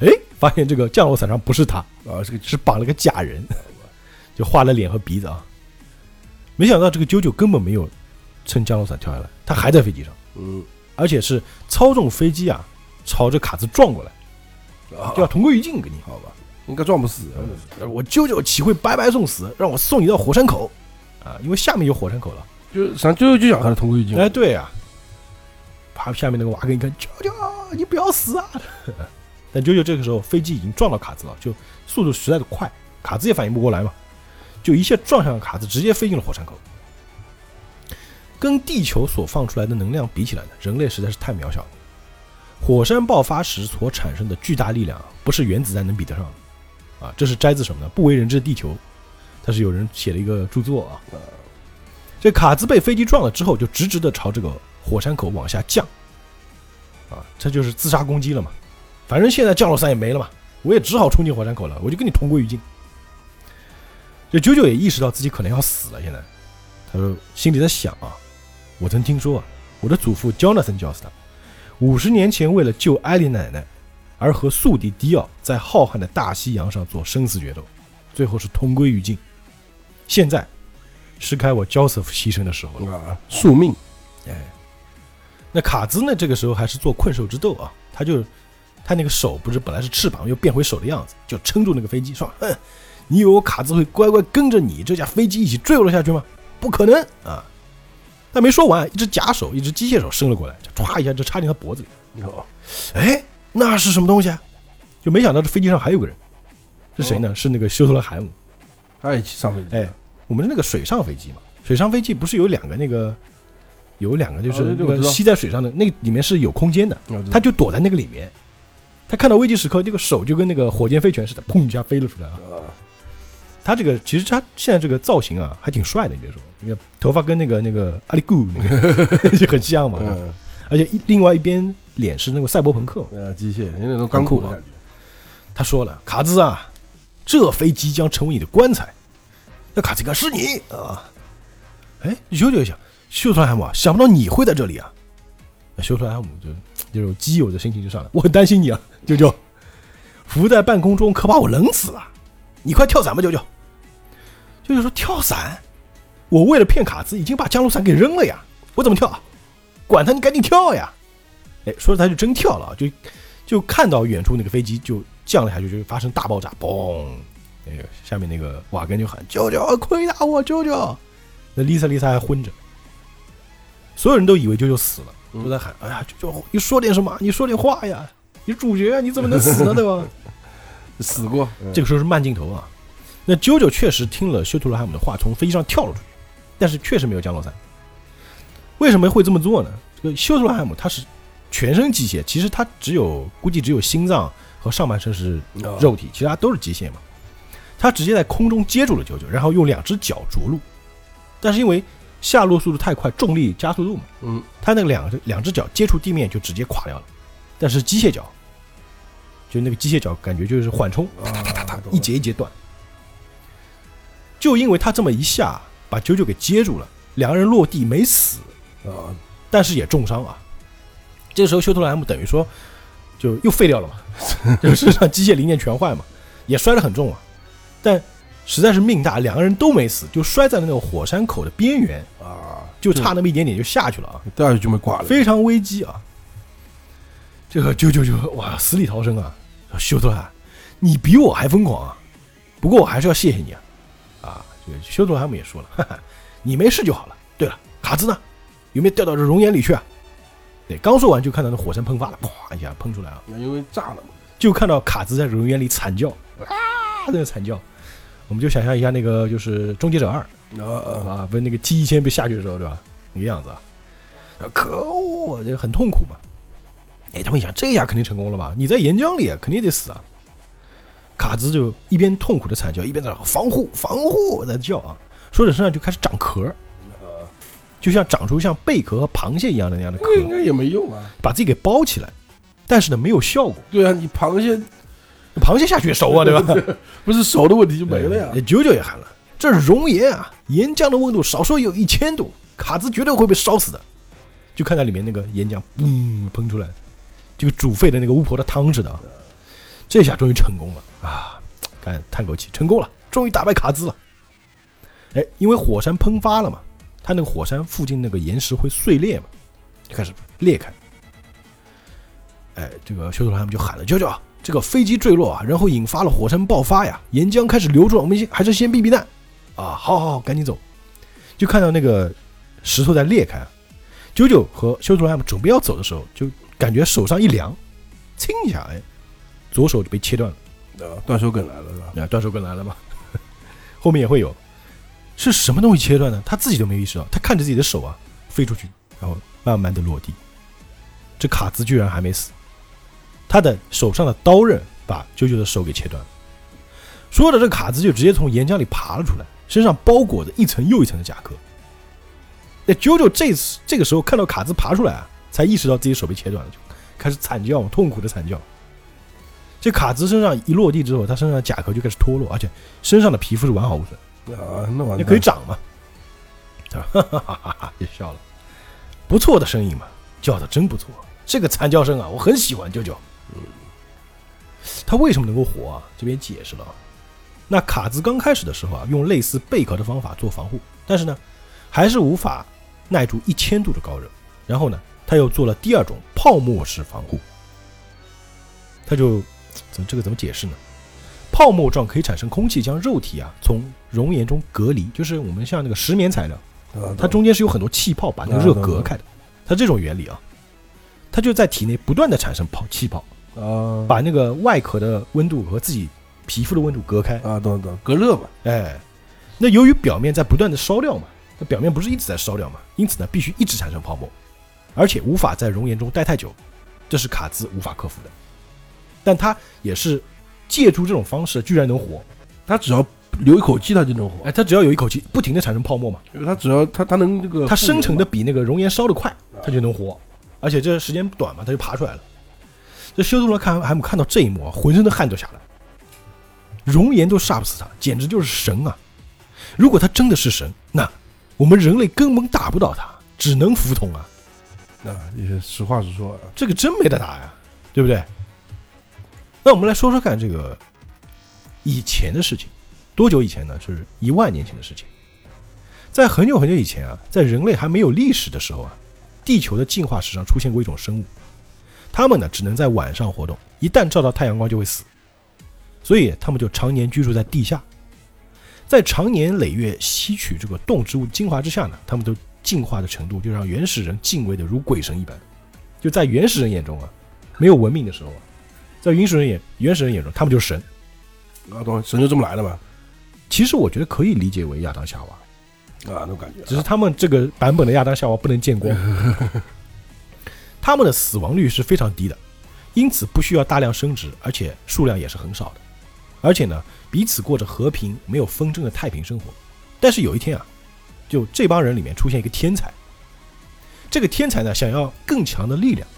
哎，发现这个降落伞上不是他，啊，这个是绑了个假人，就画了脸和鼻子啊。没想到这个啾啾根本没有趁降落伞跳下来，他还在飞机上，嗯而且是操纵飞机啊，朝着卡兹撞过来，啊，就要同归于尽，给你。好吧，应该撞不死。呃我舅舅岂会白白送死？让我送你到火山口啊！因为下面有火山口了。就实际上就就想和他同归于尽。哎，对呀、爬，下面那个瓦根一看，舅舅，你不要死啊！但舅舅这个时候飞机已经撞到卡兹了，就速度实在是快，卡兹也反应不过来嘛，就一下撞向卡兹，直接飞进了火山口。跟地球所放出来的能量比起来呢，人类实在是太渺小了。火山爆发时所产生的巨大力量，不是原子弹能比得上的啊！这是摘自什么呢？不为人知的地球，它是有人写了一个著作啊。这卡兹被飞机撞了之后，就直直的朝这个火山口往下降，啊，这就是自杀攻击了嘛。反正现在降落伞也没了嘛，我也只好冲进火山口了，我就跟你同归于尽。这九九也意识到自己可能要死了，现在，他说心里在想啊，我曾听说啊，我的祖父 Jonathan 教斯他，五十年前为了救艾莉奶奶，而和宿敌迪奥在浩瀚的大西洋上做生死决斗，最后是同归于尽。现在是该我 Joseph 牺牲的时候了。啊，宿命哎，那卡兹呢？这个时候还是做困兽之斗啊，他就他那个手不是本来是翅膀，又变回手的样子，就撑住那个飞机，说：“哼，你以为我卡兹会乖乖跟着你这架飞机一起坠落下去吗？不可能啊！”他没说完，一只假手，一只机械手伸了过来，就歘一下就插进他脖子里。哦哎，那是什么东西啊？就没想到这飞机上还有个人，是谁呢？是那个休特勒海姆。他也去上飞机。哎，我们那个水上飞机嘛，水上飞机不是有两个那个，有两个就是那个吸在水上的，那个里面是有空间的，他就躲在那个里面。他看到危机时刻，这个手就跟那个火箭飞拳似的，砰一下飞了出来啊！啊，他这个其实他现在这个造型啊，还挺帅的，你别说，那个头发跟那个那个阿里古那个 就很像嘛，嗯，而且一另外一边脸是那个赛博朋克。呃，机械有那种钢骨的感觉。他说了：“卡兹啊，这飞机将成为你的棺材。”那卡兹一看是你啊，哎，修就想，修特莱姆啊，想不到你会在这里啊。那修特莱姆就这种基友的心情就上来，我很担心你啊，舅舅，浮在半空中可把我冷死了。你快跳伞吧，舅舅。舅舅说跳伞，我为了骗卡兹，已经把降落伞给扔了呀，我怎么跳啊？管他，你赶紧跳呀！哎，说着他就真跳了啊，就就看到远处那个飞机就降了下去，就发生大爆炸，嘣！那个下面那个瓦根就喊：“舅舅，快打我，舅舅！”那丽萨丽萨还昏着，所有人都以为舅舅死了，嗯都在喊：“哎呀，舅舅，你说点什么？你说点话呀！你主角啊，你怎么能死呢？对吧 死过。？”这个时候是慢镜头啊。那舅舅确实听了修图罗汉姆的话，从飞机上跳了出去，但是确实没有降落伞。为什么会这么做呢？这个休特罗汉姆他是全身机械，其实他只有估计只有心脏和上半身是啊肉体，其他都是机械嘛。他直接在空中接住了九九，然后用两只脚着陆，但是因为下落速度太快，重力加速度嘛，嗯，他那个两只两只脚接触地面就直接垮掉了。但是机械脚，就那个机械脚感觉就是缓冲，哒哒，哒哒哒一节一节断。就因为他这么一下，把九九给接住了，两个人落地没死，啊，但是也重伤啊。这个时候修特兰姆等于说就又废掉了嘛，就身上机械零件全坏嘛，也摔得很重啊。但实在是命大，两个人都没死，就摔在了那个火山口的边缘，啊，就差那么一点点就下去了啊，掉下去就没挂了。非常危机啊。这个九九九哇，死里逃生啊！修特兰，你比我还疯狂啊！不过我还是要谢谢你啊！啊，这个休特莱姆也说了，哈哈，你没事就好了。对了，卡兹呢？有没有掉到这熔岩里去啊？对，刚说完就看到那火山喷发了，啪一下喷出来啊，因为炸了嘛。就看到卡兹在熔岩里惨叫啊，那个惨叫，我们就想象一下那个就是《终结者二》啊啊，不是那个 T 一千被下去的时候，对吧？那个样子啊，啊可恶，这很痛苦嘛。哎，他们想，这下肯定成功了吧？你在岩浆里啊，肯定得死啊。卡兹就一边痛苦的惨叫，一边在那防护防护在叫啊，说着身上就开始长壳，就像长出像贝壳和螃蟹一样的那样的壳这，个应该也没用啊。把自己给包起来。但是呢，没有效果，对啊，你螃蟹螃蟹下去也熟啊，对吧？不是熟的问题就没了呀。九九也喊了，这熔岩啊，岩浆的温度少说也有一千度，卡兹绝对会被烧死的。就看到里面那个岩浆，嘣喷出来，就跟煮沸的那个巫婆的汤似的啊。这下终于成功了啊！干叹口气，成功了，终于打败卡兹了。哎，因为火山喷发了嘛，它那个火山附近那个岩石会碎裂嘛，就开始裂开。哎，这个修图他们就喊了：“九九，这个飞机坠落啊，然后引发了火山爆发呀，岩浆开始流出来，我们先还是先避避难啊！好好好，赶紧走。”就看到那个石头在裂开，九九和修图他们准备要走的时候，就感觉手上一凉，蹭一下，哎，左手就被切断了。啊，断手梗来了是吧？啊，断手梗来了嘛，后面也会有，是什么东西切断呢？他自己都没有意识到，他看着自己的手啊飞出去，然后慢慢的落地。这卡兹居然还没死，他的手上的刀刃把啾啾的手给切断了。说着，这卡兹就直接从岩浆里爬了出来，身上包裹着一层又一层的甲壳。那啾啾这次这个时候看到卡兹爬出来啊，才意识到自己手被切断了，就开始惨叫，痛苦的惨叫。这卡兹身上一落地之后，他身上的甲壳就开始脱落，而且身上的皮肤是完好无损，啊，那完也蛋可以长嘛。啊哈哈哈哈哈！就笑了，不错的声音嘛，叫的真不错。这个惨叫声啊，我很喜欢。舅舅，嗯他为什么能够活啊？这边解释了啊。那卡兹刚开始的时候啊，用类似贝壳的方法做防护，但是呢，还是无法耐住一千度的高热。然后呢，他又做了第二种泡沫式防护，他就怎么这个怎么解释呢？泡沫状可以产生空气，将肉体啊从熔岩中隔离，就是我们像那个石棉材料，啊它中间是有很多气泡把那个热隔开的。它这种原理啊，它就在体内不断的产生泡气泡，啊把那个外壳的温度和自己皮肤的温度隔开。啊，懂懂，隔热嘛，哎，那由于表面在不断的烧掉嘛，那表面不是一直在烧掉嘛，因此呢，必须一直产生泡沫，而且无法在熔岩中待太久，这是卡兹无法克服的。但他也是借助这种方式，居然能活。他只要留一口气，他就能活哎，。他只要有一口气，不停的产生泡沫嘛，因为他只要他他能这个他生成的比那个熔岩烧的快，他就能活，而且这时间短嘛，他就爬出来了。这修图罗看海姆看到这一幕啊，浑身的汗都下来了。熔岩都杀不死他，简直就是神啊！如果他真的是神，那我们人类根本打不倒他，只能服从啊！原啊，也实话实说啊。这个真没得打呀，对不对？那我们来说说看这个以前的事情，多久以前呢？是一万年前的事情。在很久很久以前啊，在人类还没有历史的时候啊，地球的进化史上出现过一种生物，它们呢只能在晚上活动，一旦照到太阳光就会死，所以它们就常年居住在地下。在长年累月吸取这个动植物精华之下呢，它们都进化的程度就让原始人敬畏的如鬼神一般。就在原始人眼中啊，没有文明的时候啊，在原始人眼原始人眼中，他们就是神。啊，懂，神就这么来的嘛。其实我觉得可以理解为亚当夏娃，啊，那种感觉。只是他们这个版本的亚当夏娃不能见光，他们的死亡率是非常低的，因此不需要大量生殖，而且数量也是很少的，而且呢，彼此过着和平、没有纷争的太平生活。但是有一天啊，就这帮人里面出现一个天才，这个天才呢想要更强的力量，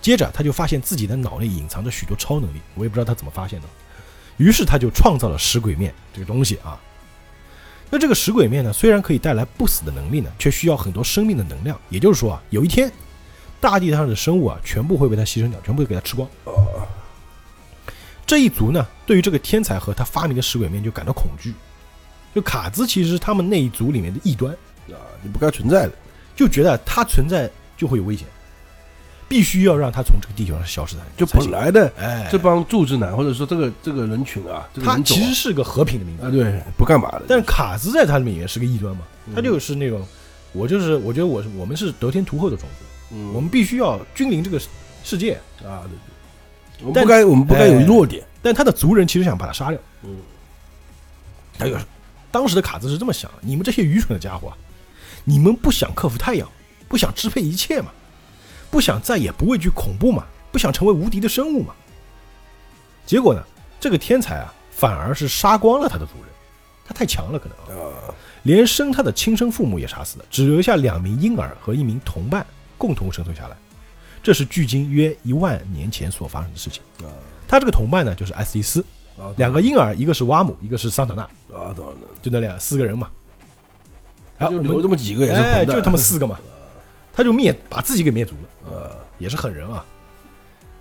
接着他就发现自己的脑内隐藏着许多超能力，我也不知道他怎么发现的，于是他就创造了食鬼面这个东西啊。那这个食鬼面呢，虽然可以带来不死的能力呢，却需要很多生命的能量。也就是说啊，有一天，大地上的生物啊，全部会被它牺牲掉，全部给它吃光。这一族呢，对于这个天才和他发明的食鬼面就感到恐惧。就卡兹其实是他们那一族里面的异端，啊，你不该存在的。就觉得他存在就会有危险，必须要让他从这个地球上消失的就本来的哎，这帮柱子男，或者说这个这个人群啊，这个他其实是个和平的民族。啊，，对，不干嘛的。但卡兹在他里面也是个异端嘛，嗯。他就是那种，我就是我觉得我是我们是得天独厚的种族，嗯。我们必须要君临这个世界。啊，对对，我们不该我们不该有弱点。但他的族人其实想把他杀掉，嗯。还有，当时的卡兹是这么想：你们这些愚蠢的家伙啊，你们不想克服太阳，不想支配一切嘛，不想再也不畏惧恐怖嘛，不想成为无敌的生物嘛。结果呢，这个天才啊，反而是杀光了他的族人，他太强了，可能啊，啊，连生他的亲生父母也杀死了，只留下两名婴儿和一名同伴共同生存下来。这是距今约一万年前所发生的事情。啊。他这个同伴呢，就是艾斯蒂斯，啊，两个婴儿，一个是瓦姆，一个是桑塔纳，啊，懂了，就那俩四个人嘛。啊，就我们留这么几个也是哎，混蛋就他们四个嘛，他就灭把自己给灭族了，呃，也是狠人啊。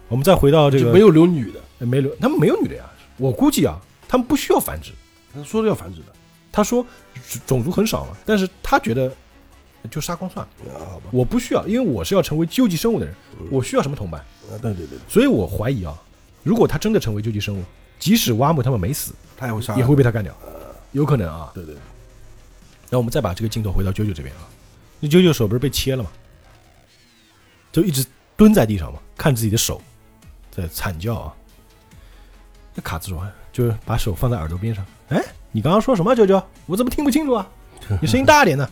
我们再回到这个就没有留女的，呃没留，他们没有女的呀。我估计啊，他们不需要繁殖。他说的要繁殖的他说种种族很少嘛，但是他觉得就杀光算了，啊，好吧，我不需要，因为我是要成为究极生物的人，嗯我需要什么同伴？啊，对对对，所以我怀疑啊，如果他真的成为究极生物，即使挖姆他们没死，他也会杀，也会被他干掉，有可能啊。对对，那我们再把这个镜头回到啾啾这边啊，那啾啾手不是被切了吗？就一直蹲在地上嘛，看自己的手在惨叫啊。那卡兹说，就是把手放在耳朵边上，哎，你刚刚说什么，啾啾？我怎么听不清楚啊？你声音大点呢。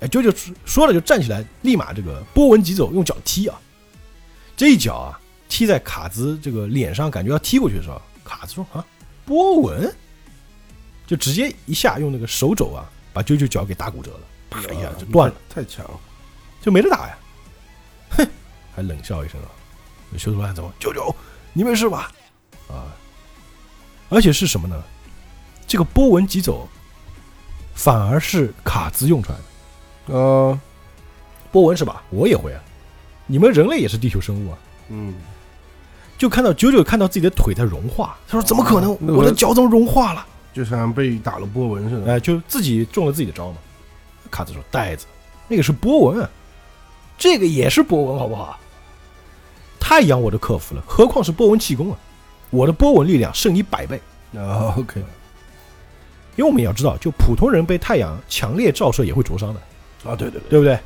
哎，啾啾说了就站起来，立马这个波纹疾走，用脚踢啊。这一脚啊，踢在卡兹这个脸上，感觉要踢过去的时候，卡兹说啊，波纹，就直接一下用那个手肘啊，把啾啾脚给打骨折了，啪一下就断了，太强了，就没得打呀。哼，还冷笑一声啊，修图兰怎么？啾啾，你没事吧？啊，而且是什么呢？这个波纹疾走，反而是卡兹用出来的。啊，波纹是吧？我也会啊。你们人类也是地球生物啊。嗯，就看到九九看到自己的腿在融化，他说：“怎么可能？那个我的脚怎么融化了就像被打了波纹似？”的，哎，就自己中了自己的招嘛。卡兹说：“袋子，那个是波纹啊，这个也是波纹，好不好？太阳我都克服了，何况是波纹气功啊？我的波纹力量胜你百倍。啊，OK，因为我们也要知道，就普通人被太阳强烈照射也会灼伤的，啊，对对对，对不对？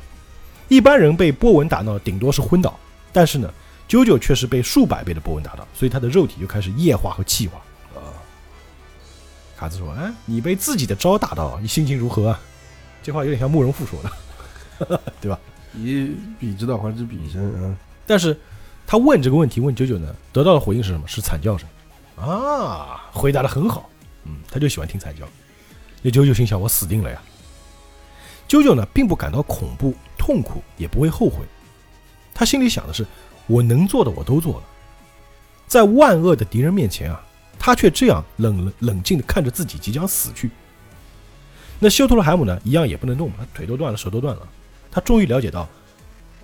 一般人被波纹打到，顶多是昏倒，但是呢，啾啾却是被数百倍的波纹打到，所以他的肉体就开始液化和气化。啊，卡兹说：“哎，你被自己的招打到，你心情如何啊？”这话有点像慕容复说的，对吧？以彼之道还治彼身啊，但是他问这个问题，问九九呢，得到的回应是什么？是惨叫声啊！回答的很好，嗯，他就喜欢听惨叫。那九九心想：我死定了呀！九九呢，并不感到恐怖、痛苦，也不会后悔。他心里想的是：我能做的我都做了，在万恶的敌人面前啊，他却这样冷冷静的看着自己即将死去。那修图罗海姆呢，一样也不能动，他腿都断了，手都断了。他终于了解到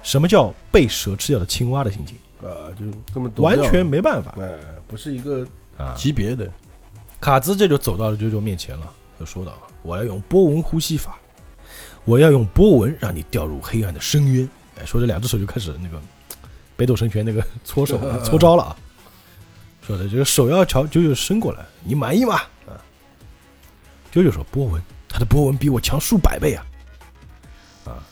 什么叫被蛇吃掉的青蛙的心情，啊，就这么多完全没办法哎，不是一个啊。级别的，卡兹这就走到了啾啾面前了，就说道：“我要用波纹呼吸法，我要用波纹让你掉入黑暗的深渊。”哎，说着两只手就开始那个北斗神拳那个搓手 搓招了啊。说的这个手要朝啾啾伸过来，你满意吗？啊，啾啾说：“波纹，他的波纹比我强数百倍啊！”啊，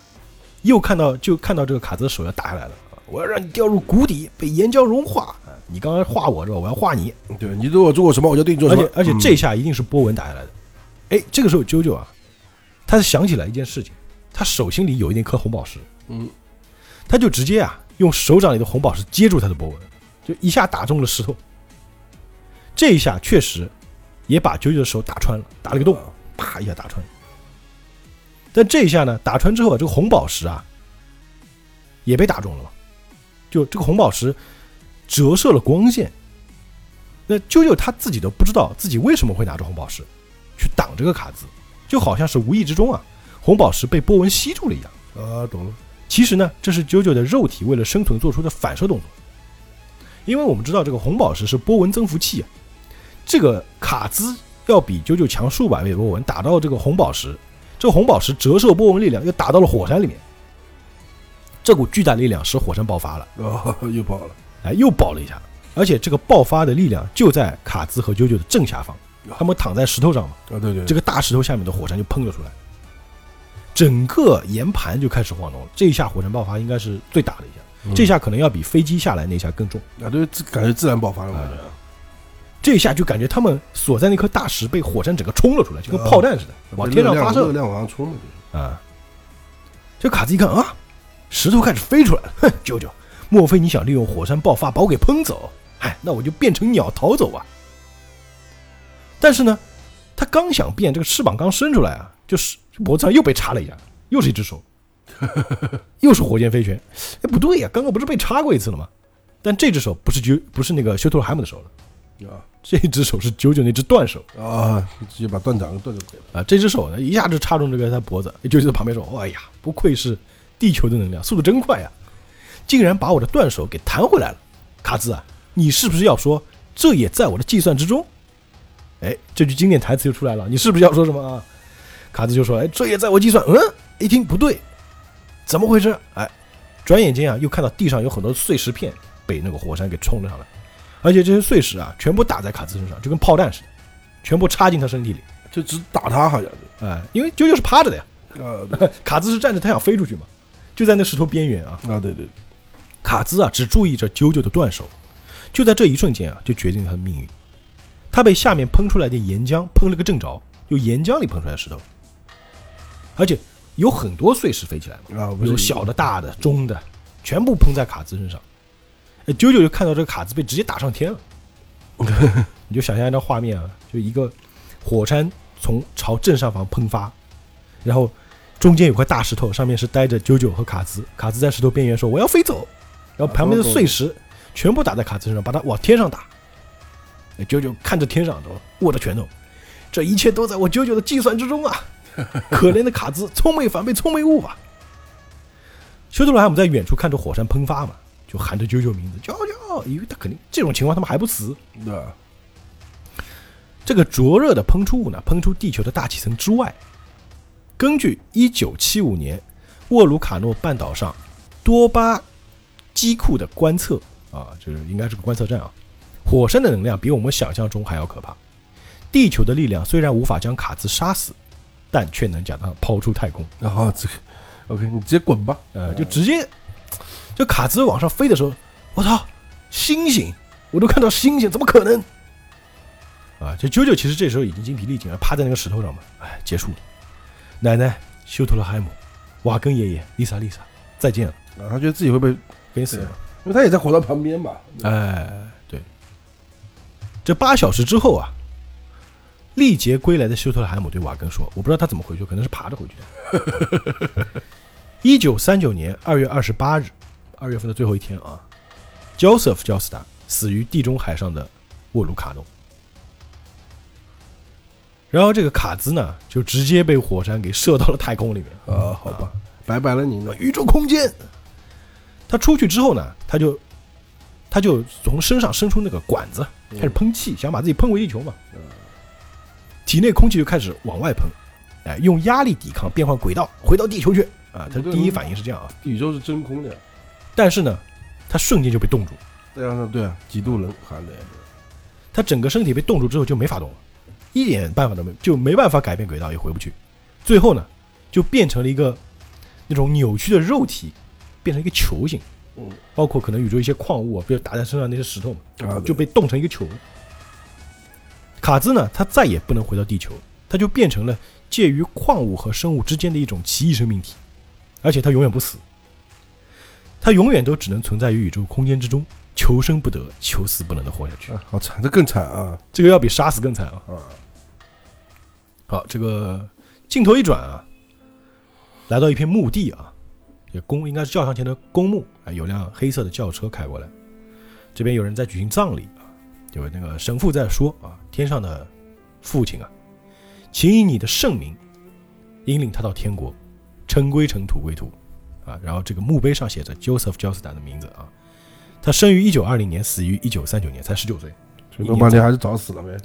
又看到就看到这个卡兹的手要打下来了，啊我要让你掉入谷底，被岩浆融化。啊，你刚刚画我是吧？我要画你。对你对我做过什么，我就对你做什么而且，而且嗯这下一定是波纹打下来的。哎，这个时候啾啾啊，他想起来一件事情，他手心里有一颗红宝石，嗯，他就直接啊用手掌里的红宝石接住他的波纹，就一下打中了石头。这一下确实也把啾啾的手打穿了，打了个洞，啪一下打穿。但这一下呢，打穿之后啊，这个红宝石啊也被打中了嘛，就这个红宝石折射了光线。那啾啾他自己都不知道自己为什么会拿着红宝石去挡这个卡兹，就好像是无意之中啊，红宝石被波纹吸住了一样。啊，懂了，其实呢，这是啾啾的肉体为了生存做出的反射动作。因为我们知道这个红宝石是波纹增幅器啊，这个卡兹要比啾啾强数百倍波纹，打到这个红宝石，这个红宝石折射波纹力量又打到了火山里面，这股巨大力量使火山爆发了，啊，又爆了，哎，又爆了一下，而且这个爆发的力量就在卡兹和啾啾的正下方，他们躺在石头上嘛，啊，对对，这个大石头下面的火山就喷了出来，整个岩盘就开始晃动了。这一下火山爆发应该是最大的一下，嗯。这下可能要比飞机下来那一下更重。啊，对，感觉自然爆发了，我啊觉得，这一下就感觉他们所在那颗大石被火山整个冲了出来，就跟炮弹似的，往天上发射。热量往上冲嘛，啊！这卡兹一看啊，石头开始飞出来了，哼，舅舅，莫非你想利用火山爆发把我给喷走？哎，那我就变成鸟逃走啊！但是呢，他刚想变，这个翅膀刚伸出来啊，就是脖子上又被插了一下，又是一只手，又是火箭飞拳。哎，不对呀，刚刚不是被插过一次了吗？但这只手不是九，不是那个修特罗海姆的手了，啊这只手是九九那只断手啊，直接把断掌给断就可以了。啊！这只手呢，一下就插中这个他脖子，九九在旁边说：“哎呀，不愧是地球的能量，速度真快呀，竟然把我的断手给弹回来了。”卡兹啊，你是不是要说这也在我的计算之中？哎，这句经典台词就出来了，你是不是要说什么啊？卡兹就说：“哎，这也在我计算。”嗯，一听不对，怎么回事？哎，转眼间啊，又看到地上有很多碎石片被那个火山给冲了上来，而且这些碎石啊，全部打在卡兹身上，就跟炮弹似的，全部插进他身体里。就只打他好像是哎，因为啾啾是趴着的呀，呃 卡兹是站着，他想飞出去嘛，就在那石头边缘啊。啊对对，卡兹啊，只注意着啾啾的断手，就在这一瞬间啊，就决定了他的命运。他被下面喷出来的岩浆喷了个正着，就岩浆里喷出来的石头，而且有很多碎石飞起来嘛，啊有小的、大的、中的，全部喷在卡兹身上。哎，啾啾就看到这个卡兹被直接打上天了，你就想象一张画面啊，就一个火山从朝正上方喷发，然后中间有块大石头，上面是待着啾啾和卡兹，卡兹在石头边缘说我要飞走，然后旁边的碎石全部打在卡兹身上，把他往天上打。哎啾啾看着天上，都握着拳头，这一切都在我啾啾的计算之中啊！可怜的卡兹，聪明反被聪明误吧！修特罗海姆在远处看着火山喷发嘛，就喊着啾啾名字，啾啾，因为他肯定这种情况他们还不死。对啊这个灼热的喷出物呢，喷出地球的大气层之外。根据1975年沃鲁卡诺半岛上多巴机库的观测啊，就是应该是个观测站啊，火山的能量比我们想象中还要可怕。地球的力量虽然无法将卡兹杀死，但却能将他抛出太空。然 后这个 OK，你直接滚吧，呃，就直接，就卡兹往上飞的时候，我操，星星，我都看到星星，怎么可能？啊，这啾啾其实这时候已经精疲力尽了，趴在那个石头上嘛，哎，结束了。奶奶修特拉海姆，瓦根爷爷，丽莎丽莎，再见了，啊他觉得自己会被，因给死了。为他也在火山旁边嘛，哎，对。这八小时之后啊，历劫归来的休特勒海姆对瓦根说：“我不知道他怎么回去，可能是爬着回去的。”一九三九年二月二十八日，二月份的最后一天啊，Joseph 焦斯达死于地中海上的沃鲁卡诺。然后这个卡兹呢，就直接被火山给射到了太空里面。啊，好吧，拜拜了你呢，宇宙空间。他出去之后呢，他就他就从身上伸出那个管子，开始喷气，想把自己喷回地球嘛。体内空气就开始往外喷，哎，用压力抵抗，变换轨道，回到地球去啊！他第一反应是这样啊，宇宙是真空的，但是呢，他瞬间就被冻住，再加上对啊，几度冷寒冷，他整个身体被冻住之后就没法动了，一点办法都没，就没办法改变轨道，也回不去。最后呢，就变成了一个那种扭曲的肉体，变成一个球形，嗯。包括可能宇宙一些矿物啊，比如打在身上那些石头嘛，啊，就被冻成一个球。卡兹呢，他再也不能回到地球，他就变成了介于矿物和生物之间的一种奇异生命体，而且他永远不死，他永远都只能存在于宇宙空间之中，求生不得，求死不能的活下去。啊好惨，这更惨啊。这个要比杀死更惨啊！啊，好，这个镜头一转啊，来到一片墓地啊，这公应该是教堂前的公墓啊，有辆黑色的轿车开过来，这边有人在举行葬礼啊，有那个神父在说啊，天上的父亲啊，请以你的圣名引领他到天国，尘归尘，土归土啊，然后这个墓碑上写着 Joseph Joseph 的名字啊，他生于一九二零年，死于一九三九年，才十九岁。说半天还是早死了呗，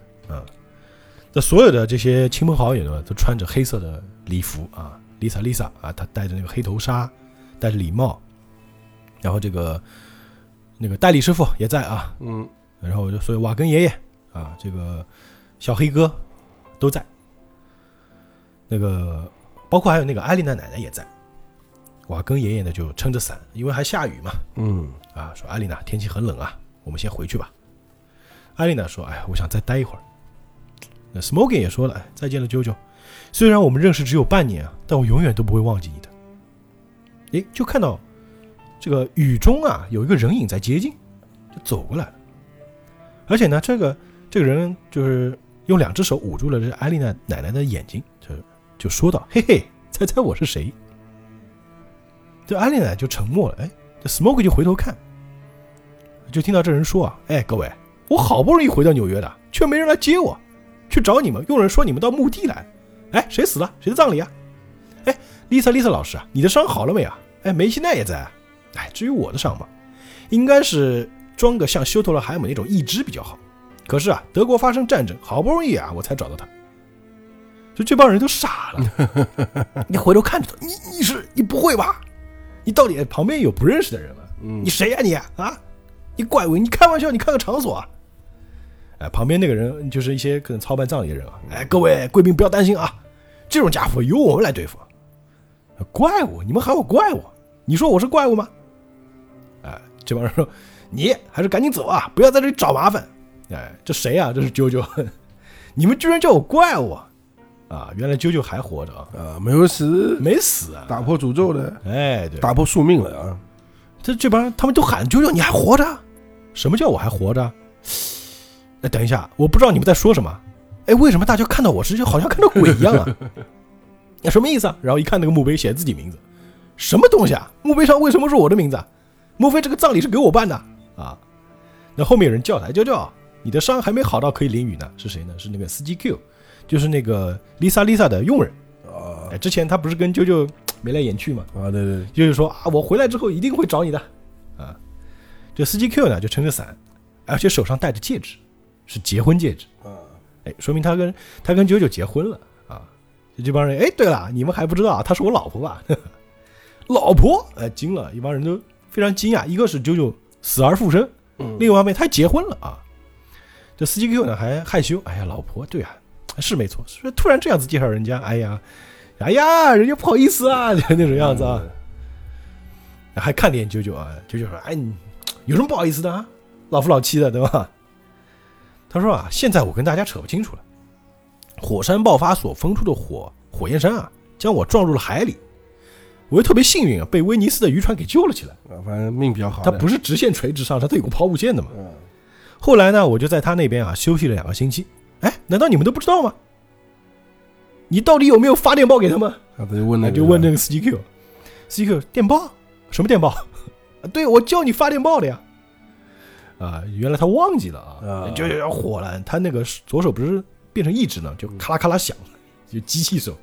那所有的这些亲朋好友呢，都穿着黑色的礼服啊，Lisa Lisa 啊，她戴着那个黑头纱，戴着礼帽，然后这个那个代理师傅也在啊，嗯，然后就所有瓦根爷爷啊，这个小黑哥都在，那个包括还有那个艾丽娜奶奶也在。瓦根爷爷呢就撑着伞，因为还下雨嘛，嗯，啊，说艾丽娜天气很冷啊，我们先回去吧。艾丽娜说：“哎，我想再待一会儿。”那 Smoking 也说了：“哎，再见了，啾啾。虽然我们认识只有半年啊，但我永远都不会忘记你的。”诶，就看到这个雨中啊，有一个人影在接近，就走过来了。而且呢，这个这个人就是用两只手捂住了这艾丽娜奶奶的眼睛，就就说道：“嘿嘿，猜猜我是谁？”这艾丽娜就沉默了。哎，这 Smoke 就回头看，就听到这人说啊：“哎，各位，我好不容易回到纽约的，却没人来接我，去找你们，佣人说你们到墓地来。哎，谁死了？谁的葬礼啊？哎，Lisa Lisa 老师啊，你的伤好了没啊？哎，梅西奈也在啊。哎，至于我的伤嘛，应该是装个像修特罗海姆那种义肢比较好。可是啊，德国发生战争，好不容易啊，我才找到他。就这帮人都傻了，你回头看着他，你你是你不会吧？你到底旁边有不认识的人吗？嗯你谁呀、你啊？你怪物！你开玩笑？你看个场所啊！哎，旁边那个人就是一些可能操办葬礼的人啊。哎，各位贵宾不要担心啊，这种家伙由我们来对付。怪物？你们喊我怪物？你说我是怪物吗？哎，这帮人说你还是赶紧走啊，不要在这里找麻烦。哎，这谁啊？这是啾啾，你们居然叫我怪物啊！啊，原来啾啾还活着啊，啊，没有死，没死啊！打破诅咒的，哎，对，打破宿命了啊！这这帮人他们都喊啾啾，你还活着？什么叫我还活着？哎，等一下，我不知道你们在说什么。哎，为什么大家看到我时就好像看到鬼一样啊？那 什么意思啊？然后一看那个墓碑写自己名字，什么东西啊？墓碑上为什么是我的名字啊？莫非这个葬礼是给我办的啊？那后面有人叫他，哎啾啾，你的伤还没好到可以淋雨呢。是谁呢？是那个司机 Q，就是那个 Lisa Lisa 的佣人。啊哎，之前他不是跟啾啾眉来眼去吗？啊，对对，就是说啊，我回来之后一定会找你的啊。这司机 Q 呢就撑着伞，而且手上戴着戒指，是结婚戒指，啊，哎，说明他跟他跟九九结婚了啊。就这帮人，哎，对了，你们还不知道啊，她是我老婆吧？老婆，哎，惊了，一帮人都非常惊讶。一个是九九死而复生，嗯另一方面他结婚了啊。这司机 Q 呢还害羞，哎呀，老婆，对啊，是没错，是突然这样子介绍人家，哎呀，哎呀，人家不好意思啊，就那种样子啊。还看脸九九啊，九九说：“哎，你有什么不好意思的啊？老夫老妻的，对吧？”他说：“啊，现在我跟大家扯不清楚了。火山爆发所喷出的火火焰山啊，将我撞入了海里。我又特别幸运啊，被威尼斯的渔船给救了起来。啊，反正命比较好它。不是直线垂直上升，它有个抛物线的嘛。嗯，后来呢，我就在他那边啊休息了两个星期。哎，难道你们都不知道吗？你到底有没有发电报给他们？啊，他就问那就问这个司机 Q，司机 Q 电报什么电报？啊，对我叫你发电报的呀。啊，原来他忘记了啊，啊就要火了。他那个左手不是变成一指呢，就咔啦咔啦响，就机器手，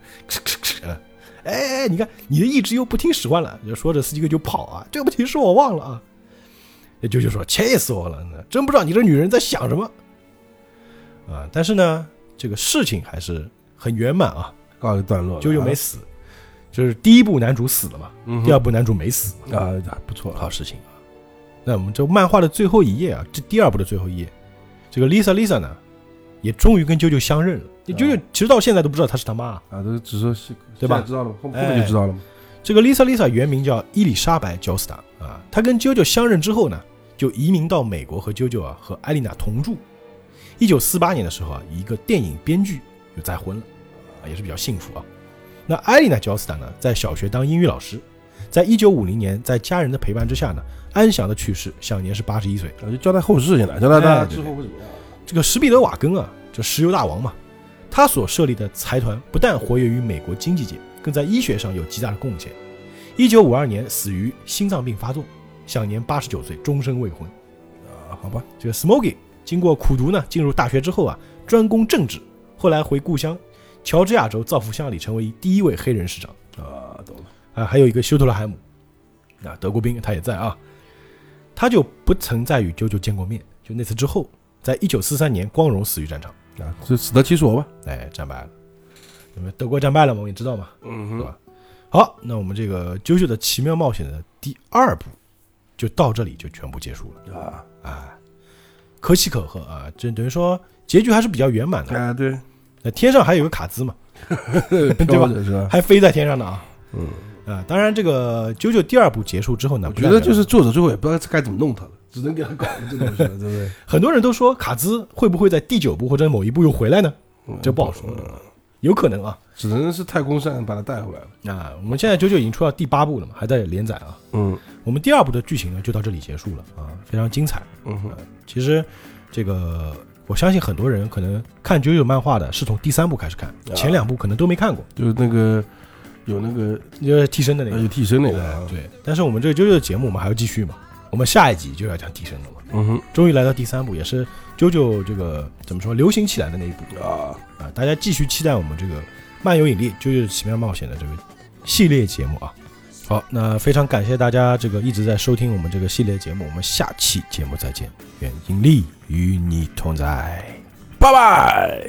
哎哎，你看你的一指又不听使唤了，就说着司机哥就跑啊，对不起，是我忘了啊。也就就说气死我了，真不知道你这女人在想什么啊！但是呢，这个事情还是很圆满啊，告一段落了，九九没死，就是第一部男主死了嘛，嗯第二部男主没死，啊，不错好事情啊。那我们这漫画的最后一页啊，这第二部的最后一页，这个 Lisa Lisa 呢，也终于跟啾啾相认了。啾啾其实到现在都不知道她是他妈。啊，都只说是对吧知道了？后后哎面就知道了嘛。这个 Lisa Lisa 原名叫伊丽莎白·焦斯塔啊，她跟啾啾相认之后呢，就移民到美国和啾啾啊和艾丽娜同住。一九四八年的时候啊，一个电影编剧就再婚了，啊，也是比较幸福啊。那艾丽娜·焦斯塔呢，在小学当英语老师，在一九五零年，在家人的陪伴之下呢，安详的去世，享年是八十一岁。啊，就交代后事情了，交代他哎之后会怎么样。这个史彼得·瓦根啊，这石油大王嘛，他所设立的财团不但活跃于美国经济界，更在医学上有极大的贡献。一九五二年死于心脏病发作，享年八十九岁，终身未婚。啊，好吧，这个 Smokey 经过苦读呢，进入大学之后啊，专攻政治，后来回故乡乔治亚州造福乡里，成为第一位黑人市长。啊，懂了。啊，还有一个休特勒海姆，啊，德国兵他也在啊，他就不曾再与啾啾见过面。就那次之后，在一九四三年光荣死于战场。啊，就死得其所吧。哎，战败了。那么德国战败了嘛，我们也知道嘛，嗯对吧？好，那我们这个《啾啾的奇妙冒险》的第二部就到这里就全部结束了。啊，啊，可喜可贺啊！这等于说结局还是比较圆满的。啊，对，那天上还有个卡兹嘛，对吧？还飞在天上的啊。嗯，啊，当然这个《九九》第二部结束之后呢，我觉得就是作者最后也不知道该怎么弄他了，只能给他搞这东西了，对不对？很多人都说卡兹会不会在第九部或者某一部又回来呢？嗯这不好说嗯有可能啊。只能是太空扇把他带回来了。啊，我们现在九九已经出到第八部了嘛，还在连载啊。嗯我们第二部的剧情呢就到这里结束了啊，非常精彩。嗯哼，其实这个我相信很多人可能看九九漫画的是从第三部开始看，啊前两部可能都没看过，就是那个有那个就是替身的那个呃有。替身那个啊，对，但是我们这个啾啾的节目我们还要继续嘛，我们下一集就要讲替身了嘛。嗯哼终于来到第三部，也是啾啾这个怎么说流行起来的那一部啊，啊，大家继续期待我们这个漫游引力啾啾奇妙冒险的这个系列节目啊。好，那非常感谢大家这个一直在收听我们这个系列节目，我们下期节目再见，愿引力与你同在。拜拜。